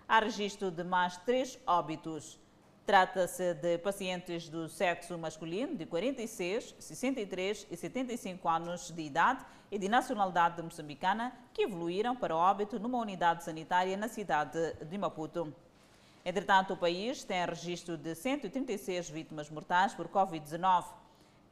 Há registro de mais 3 óbitos. Trata-se de pacientes do sexo masculino de 46, 63 e 75 anos de idade e de nacionalidade moçambicana que evoluíram para óbito numa unidade sanitária na cidade de Maputo. Entretanto, o país tem registro de 136 vítimas mortais por Covid-19.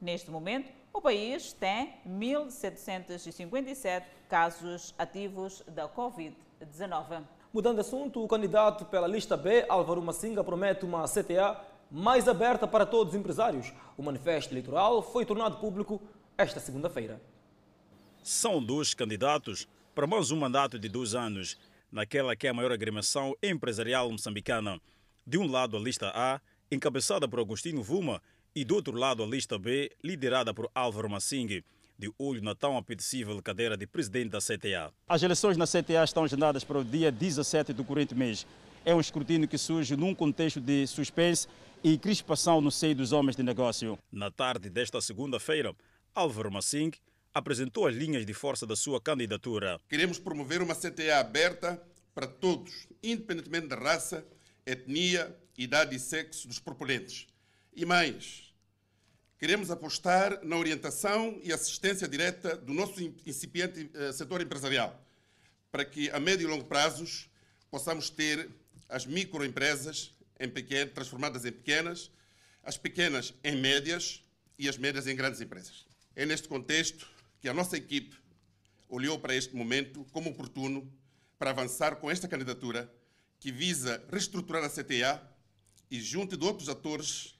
Neste momento, o país tem 1.757 casos ativos da Covid-19. Mudando de assunto, o candidato pela lista B, Álvaro Massinga, promete uma CTA mais aberta para todos os empresários. O manifesto eleitoral foi tornado público esta segunda-feira. São dois candidatos para mais um mandato de dois anos, naquela que é a maior agremiação empresarial moçambicana. De um lado, a lista A, encabeçada por Agostinho Vuma, e do outro lado, a lista B, liderada por Álvaro Massinga de olho na tão apetecível cadeira de presidente da CTA. As eleições na CTA estão agendadas para o dia 17 do corrente mês. É um escrutínio que surge num contexto de suspense e crispação no seio dos homens de negócio. Na tarde desta segunda-feira, Álvaro Massing apresentou as linhas de força da sua candidatura. Queremos promover uma CTA aberta para todos, independentemente da raça, etnia, idade e sexo dos proponentes. E mais, Queremos apostar na orientação e assistência direta do nosso incipiente uh, setor empresarial, para que a médio e longo prazos possamos ter as microempresas em pequeno, transformadas em pequenas, as pequenas em médias e as médias em grandes empresas. É neste contexto que a nossa equipe olhou para este momento como oportuno para avançar com esta candidatura que visa reestruturar a CTA e, junto de outros atores, eh,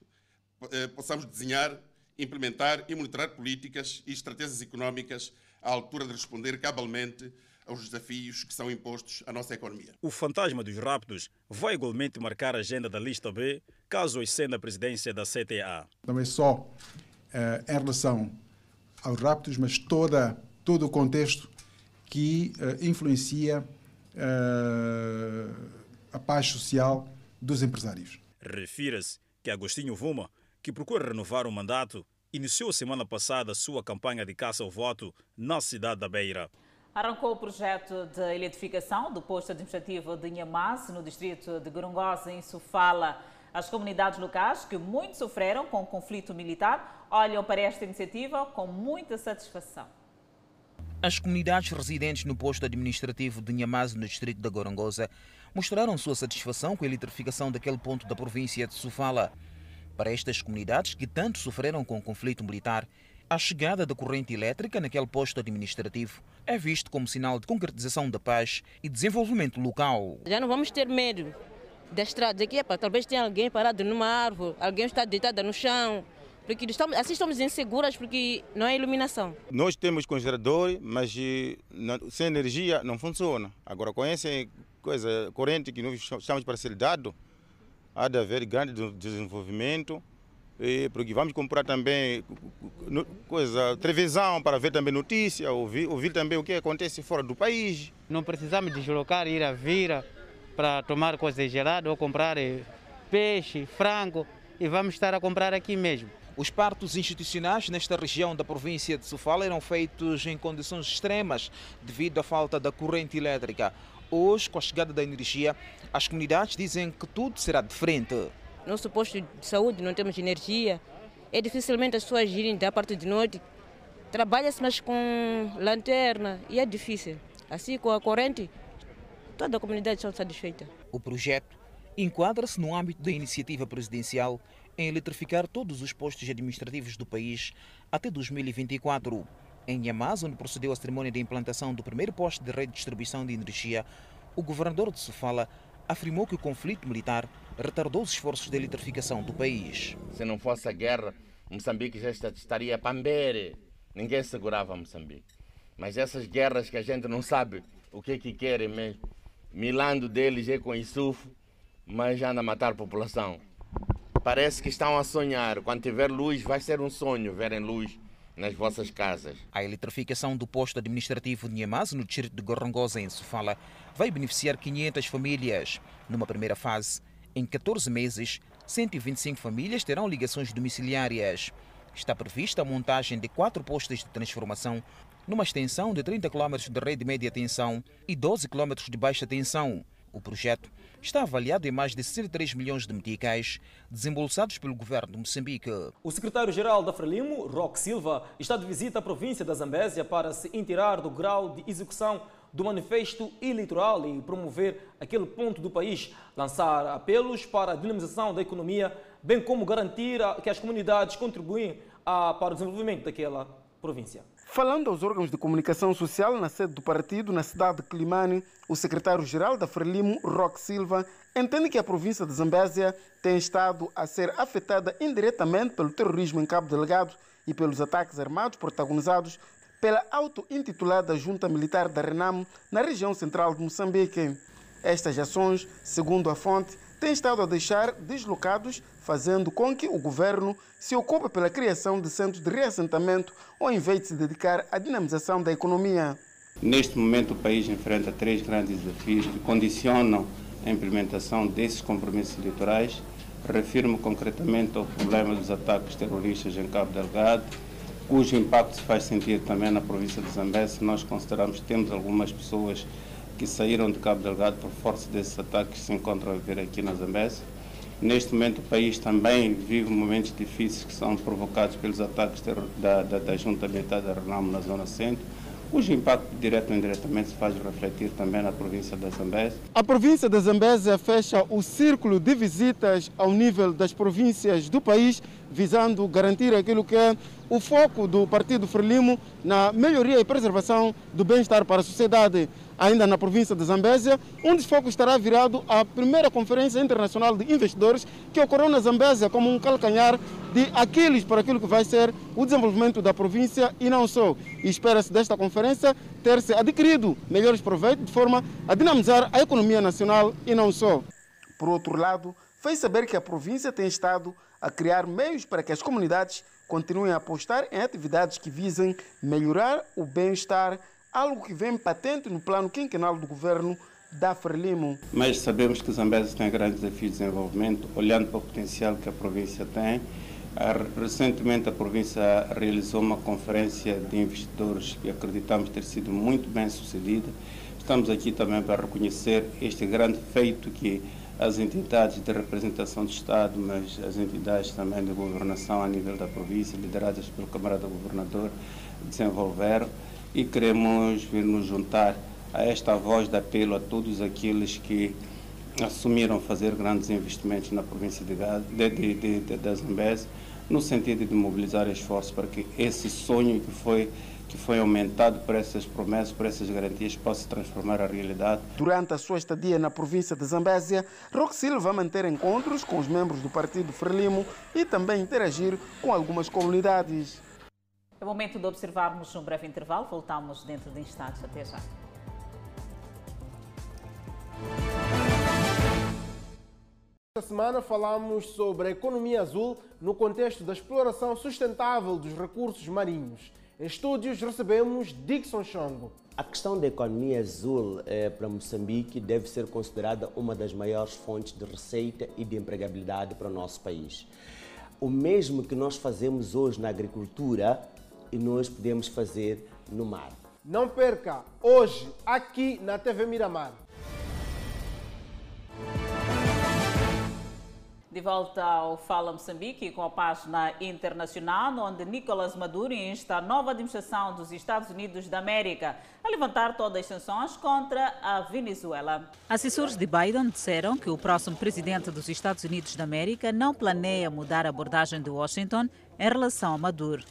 possamos desenhar implementar e monitorar políticas e estratégias económicas à altura de responder cabalmente aos desafios que são impostos à nossa economia. O fantasma dos raptos vai igualmente marcar a agenda da lista B, caso ascenda a presidência da CTA. Não é só uh, em relação aos raptos, mas toda, todo o contexto que uh, influencia uh, a paz social dos empresários. Refira-se que Agostinho Vuma que procura renovar o mandato, iniciou semana passada sua campanha de caça ao voto na cidade da Beira. Arrancou o projeto de eletrificação do posto administrativo de Inhamás, no distrito de Gorongosa, em Sofala. As comunidades locais, que muito sofreram com o conflito militar, olham para esta iniciativa com muita satisfação. As comunidades residentes no posto administrativo de Inhamás, no distrito de Gorongosa, mostraram sua satisfação com a eletrificação daquele ponto da província de Sofala. Para estas comunidades que tanto sofreram com o conflito militar, a chegada da corrente elétrica naquele posto administrativo é visto como sinal de concretização da paz e desenvolvimento local. Já não vamos ter medo da estrada. Aqui, epa, talvez tenha alguém parado numa árvore, alguém está deitado no chão. Porque estamos, assim estamos inseguras porque não há iluminação. Nós temos congelador, mas sem energia não funciona. Agora com essa coisa corrente que nós chamamos para ser dado, há de haver grande desenvolvimento, e porque vamos comprar também coisa, televisão para ver também notícia, ouvir, ouvir também o que acontece fora do país. Não precisamos deslocar, ir a vira para tomar coisa gelada ou comprar eh, peixe, frango e vamos estar a comprar aqui mesmo. Os partos institucionais nesta região da província de Sofala eram feitos em condições extremas devido à falta da corrente elétrica. Hoje, com a chegada da energia, as comunidades dizem que tudo será diferente. Nosso posto de saúde não temos energia. É dificilmente as pessoas irem da parte de noite. Trabalha-se mais com lanterna e é difícil. Assim, com a corrente, toda a comunidade está satisfeita. O projeto enquadra-se no âmbito da iniciativa presidencial em eletrificar todos os postos administrativos do país até 2024. Em Yamaz, onde procedeu a cerimônia de implantação do primeiro posto de rede de distribuição de energia, o governador de Sofala afirmou que o conflito militar retardou os esforços de eletrificação do país. Se não fosse a guerra, Moçambique já estaria pambere. Ninguém segurava Moçambique. Mas essas guerras que a gente não sabe o que é que querem mesmo, milando deles é com insufo, mas já anda a matar a população. Parece que estão a sonhar. Quando tiver luz, vai ser um sonho verem luz nas vossas casas. A eletrificação do posto administrativo de Nhemaz, no distrito de Gorongosa, em Sofala, vai beneficiar 500 famílias. Numa primeira fase, em 14 meses, 125 famílias terão ligações domiciliárias. Está prevista a montagem de quatro postos de transformação numa extensão de 30 km de rede média tensão e 12 km de baixa tensão. O projeto está avaliado em mais de 63 milhões de meticais desembolsados pelo governo de Moçambique. O secretário-geral da Frelimo, Roque Silva, está de visita à província da Zambésia para se inteirar do grau de execução do manifesto eleitoral e promover aquele ponto do país, lançar apelos para a dinamização da economia, bem como garantir que as comunidades contribuem para o desenvolvimento daquela província. Falando aos órgãos de comunicação social na sede do partido, na cidade de Climane, o secretário-geral da Frelimo, Roque Silva, entende que a província de Zambésia tem estado a ser afetada indiretamente pelo terrorismo em Cabo Delegado e pelos ataques armados protagonizados pela auto-intitulada Junta Militar da Renamo na região central de Moçambique. Estas ações, segundo a fonte, têm estado a deixar deslocados, fazendo com que o governo se ocupe pela criação de centros de reassentamento ao invés de se dedicar à dinamização da economia. Neste momento, o país enfrenta três grandes desafios que condicionam a implementação desses compromissos eleitorais. Refiro-me concretamente ao problema dos ataques terroristas em Cabo Delgado, cujo impacto se faz sentir também na província de Zambésia. Nós consideramos que temos algumas pessoas que saíram de Cabo Delgado por força desses ataques se encontram a viver aqui na Zambésia. Neste momento o país também vive momentos difíceis que são provocados pelos ataques da, da, da Junta Militar da Renamo na Zona Centro, cujo impacto direto ou indiretamente se faz refletir também na província da Zambésia. A província da Zambésia fecha o círculo de visitas ao nível das províncias do país, visando garantir aquilo que é o foco do Partido Frelimo na melhoria e preservação do bem-estar para a sociedade ainda na província de Zambésia, um dos focos estará virado à primeira Conferência Internacional de Investidores que ocorreu na Zambésia como um calcanhar de Aquiles para aquilo que vai ser o desenvolvimento da província e não só. E espera-se desta conferência ter-se adquirido melhores proveitos de forma a dinamizar a economia nacional e não só. Por outro lado, fez saber que a província tem estado a criar meios para que as comunidades continuem a apostar em atividades que visem melhorar o bem-estar algo que vem patente no plano quinquenal do governo da Frelimo. Mas sabemos que Zambésia tem grandes desafios de desenvolvimento, olhando para o potencial que a província tem. Recentemente a província realizou uma conferência de investidores que acreditamos ter sido muito bem sucedida. Estamos aqui também para reconhecer este grande feito que as entidades de representação do Estado, mas as entidades também de governação a nível da província, lideradas pelo camarada governador, desenvolveram e queremos vir nos juntar a esta voz de apelo a todos aqueles que assumiram fazer grandes investimentos na província de, de, de, de, da Zambésia, no sentido de mobilizar esforços para que esse sonho que foi que foi aumentado por essas promessas, por essas garantias, possa transformar a realidade. Durante a sua estadia na província de Zambésia, Silva vai manter encontros com os membros do Partido Frelimo e também interagir com algumas comunidades. É momento de observarmos um breve intervalo. Voltamos dentro de instantes. Até já. Esta semana falamos sobre a economia azul no contexto da exploração sustentável dos recursos marinhos. Em estúdios recebemos Dixon Chongo. A questão da economia azul eh, para Moçambique deve ser considerada uma das maiores fontes de receita e de empregabilidade para o nosso país. O mesmo que nós fazemos hoje na agricultura, e nós podemos fazer no mar. Não perca, hoje, aqui na TV Miramar. De volta ao Fala Moçambique com a página internacional, onde Nicolás Maduro insta a nova administração dos Estados Unidos da América a levantar todas as sanções contra a Venezuela. Assessores de Biden disseram que o próximo presidente dos Estados Unidos da América não planeia mudar a abordagem de Washington em relação a Maduro.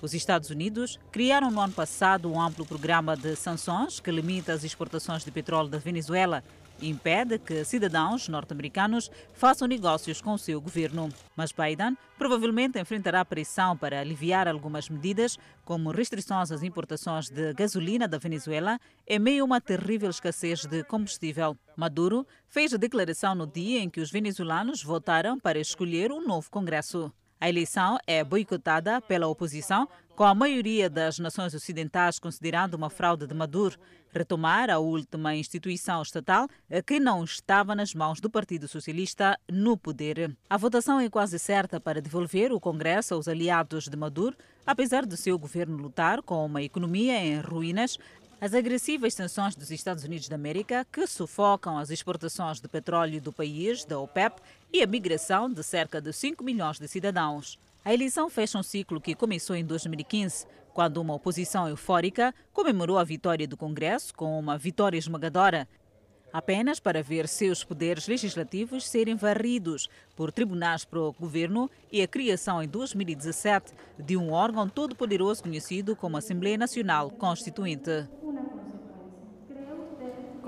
Os Estados Unidos criaram no ano passado um amplo programa de sanções que limita as exportações de petróleo da Venezuela impede que cidadãos norte-americanos façam negócios com o seu governo. Mas Biden provavelmente enfrentará pressão para aliviar algumas medidas, como restrições às importações de gasolina da Venezuela, em meio a uma terrível escassez de combustível. Maduro fez a declaração no dia em que os venezuelanos votaram para escolher um novo Congresso. A eleição é boicotada pela oposição, com a maioria das nações ocidentais considerando uma fraude de Maduro, retomar a última instituição estatal que não estava nas mãos do Partido Socialista no poder. A votação é quase certa para devolver o Congresso aos aliados de Maduro, apesar do seu governo lutar com uma economia em ruínas as agressivas sanções dos Estados Unidos da América, que sufocam as exportações de petróleo do país, da OPEP, e a migração de cerca de 5 milhões de cidadãos. A eleição fecha um ciclo que começou em 2015, quando uma oposição eufórica comemorou a vitória do Congresso com uma vitória esmagadora, apenas para ver seus poderes legislativos serem varridos por tribunais para o governo e a criação em 2017 de um órgão todo-poderoso conhecido como Assembleia Nacional Constituinte.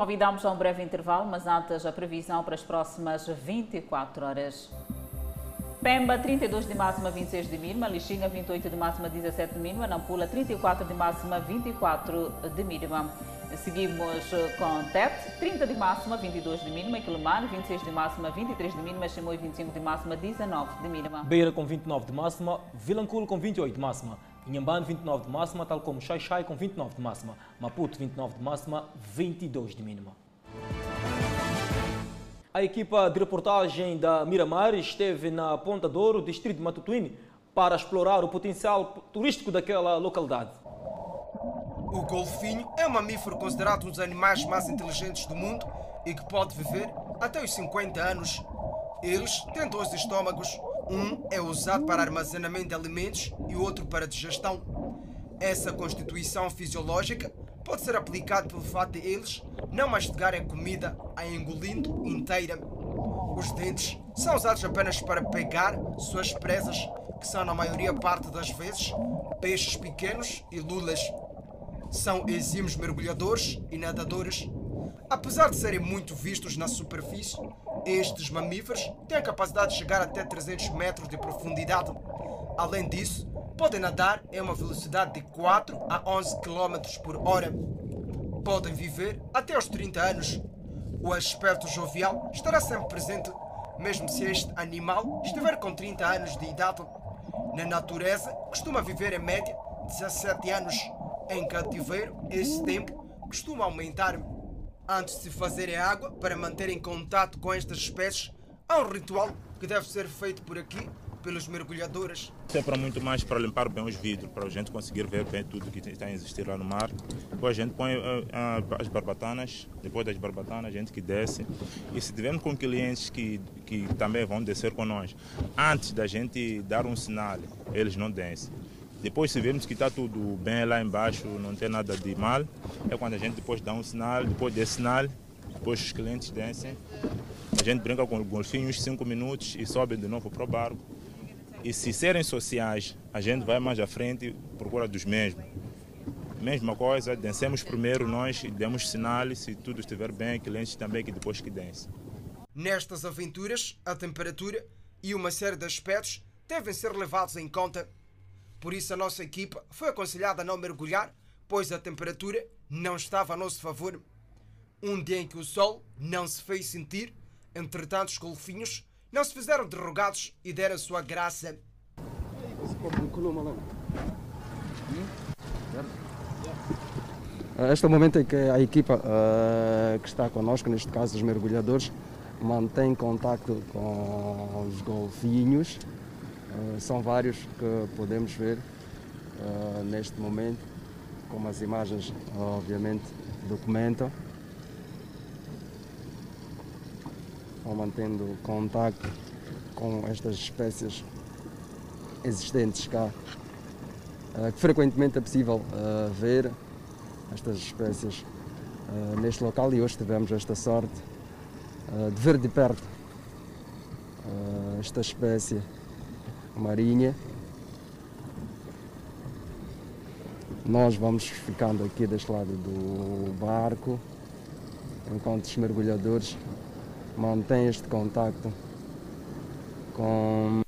Convidamos a um breve intervalo, mas antes a previsão para as próximas 24 horas. Pemba, 32 de máxima, 26 de mínima. Lixinga, 28 de máxima, 17 de mínima. Nampula, 34 de máxima, 24 de mínima. Seguimos com Tete, 30 de máxima, 22 de mínima. Quilomar, 26 de máxima, 23 de mínima. Chimoio, 25 de máxima, 19 de mínima. Beira com 29 de máxima. Vilanculo com 28 de máxima. Inhambane 29 de máxima, tal como Xai-Xai com 29 de máxima. Maputo 29 de máxima, 22 de mínima. A equipa de reportagem da Miramar esteve na Ponta Douro, distrito de Matutuine, para explorar o potencial turístico daquela localidade. O golfinho é um mamífero considerado um dos animais mais inteligentes do mundo e que pode viver até os 50 anos. Eles têm dois estômagos, um é usado para armazenamento de alimentos e o outro para digestão. Essa constituição fisiológica pode ser aplicada pelo fato de eles não mastigarem comida a engolindo inteira. Os dentes são usados apenas para pegar suas presas, que são na maioria parte das vezes peixes pequenos e lulas. São exímios mergulhadores e nadadores. Apesar de serem muito vistos na superfície, estes mamíferos têm a capacidade de chegar até 300 metros de profundidade. Além disso, podem nadar em uma velocidade de 4 a 11 km por hora. Podem viver até aos 30 anos. O aspecto jovial estará sempre presente, mesmo se este animal estiver com 30 anos de idade. Na natureza, costuma viver em média 17 anos. Em cativeiro, esse tempo costuma aumentar. Antes de fazerem água, para manterem contato com estas espécies, há um ritual que deve ser feito por aqui pelos mergulhadores. É para muito mais para limpar bem os vidros, para a gente conseguir ver bem tudo que está a existir lá no mar. Depois a gente põe uh, uh, as barbatanas, depois das barbatanas a gente que desce. E se tivermos com clientes que, que também vão descer nós, antes da gente dar um sinal, eles não descem. Depois, se vemos que está tudo bem lá embaixo, não tem nada de mal, é quando a gente depois dá um sinal, depois desse sinal, depois os clientes descem. A gente brinca com o golfinho uns 5 minutos e sobe de novo para o barco. E se serem sociais, a gente vai mais à frente procura dos mesmos. Mesma coisa, descemos primeiro nós e demos sinal, se tudo estiver bem, clientes também que depois que descem. Nestas aventuras, a temperatura e uma série de aspectos devem ser levados em conta por isso, a nossa equipa foi aconselhada a não mergulhar, pois a temperatura não estava a nosso favor. Um dia em que o sol não se fez sentir, entretanto, os golfinhos não se fizeram derrogados e deram sua graça. Este é o momento em que a equipa uh, que está connosco, neste caso os mergulhadores, mantém contato com os golfinhos. Uh, são vários que podemos ver uh, neste momento, como as imagens obviamente documentam. Estão mantendo contato com estas espécies existentes cá, que frequentemente é possível ver estas espécies neste local. E hoje tivemos esta sorte de ver de perto esta espécie marinha. Nós vamos ficando aqui deste lado do barco, enquanto os mergulhadores mantêm este contacto com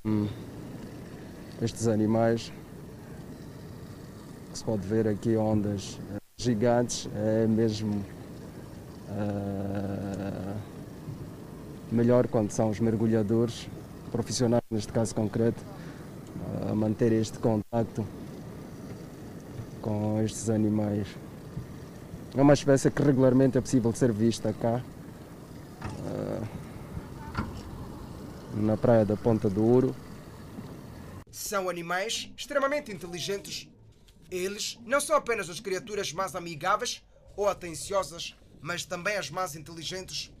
estes animais se pode ver aqui ondas gigantes, é mesmo uh, melhor quando são os mergulhadores profissionais, neste caso concreto, a manter este contacto com estes animais. É uma espécie que regularmente é possível ser vista cá, uh, na praia da Ponta do Ouro. São animais extremamente inteligentes eles não são apenas as criaturas mais amigáveis ou atenciosas, mas também as mais inteligentes.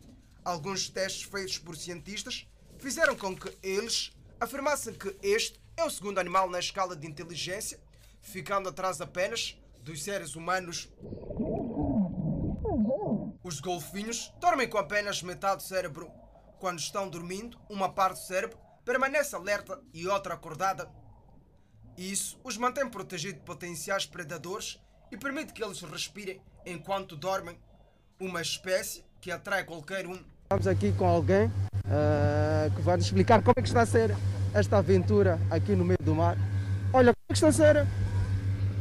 Alguns testes feitos por cientistas fizeram com que eles afirmassem que este é o segundo animal na escala de inteligência, ficando atrás apenas dos seres humanos. Os golfinhos dormem com apenas metade do cérebro. Quando estão dormindo, uma parte do cérebro permanece alerta e outra acordada. Isso os mantém protegidos de potenciais predadores e permite que eles respirem enquanto dormem. Uma espécie que atrai qualquer um. Estamos aqui com alguém uh, que vai nos explicar como é que está a ser esta aventura aqui no meio do mar. Olha, como é que está a ser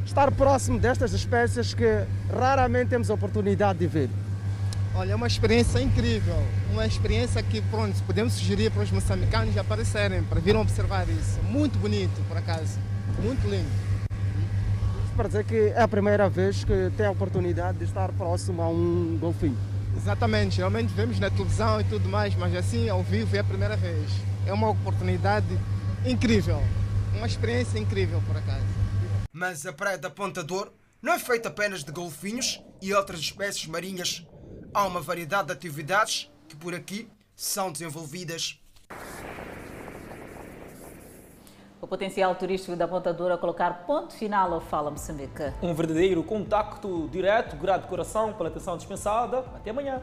estar próximo destas espécies que raramente temos a oportunidade de ver. Olha, é uma experiência incrível, uma experiência que pronto, podemos sugerir para os moçambicanos aparecerem, para virem observar isso. Muito bonito, por acaso. Muito lindo. Para dizer que é a primeira vez que tem a oportunidade de estar próximo a um golfinho. Exatamente, realmente vemos na televisão e tudo mais, mas assim ao vivo é a primeira vez. É uma oportunidade incrível, uma experiência incrível por acaso. Mas a Praia da Ponta Dor não é feita apenas de golfinhos e outras espécies marinhas. Há uma variedade de atividades que por aqui são desenvolvidas. o potencial turístico da Ponta Dura colocar ponto final ao Fala Moçambique. Um verdadeiro contacto direto, grado de coração pela atenção dispensada. Até amanhã.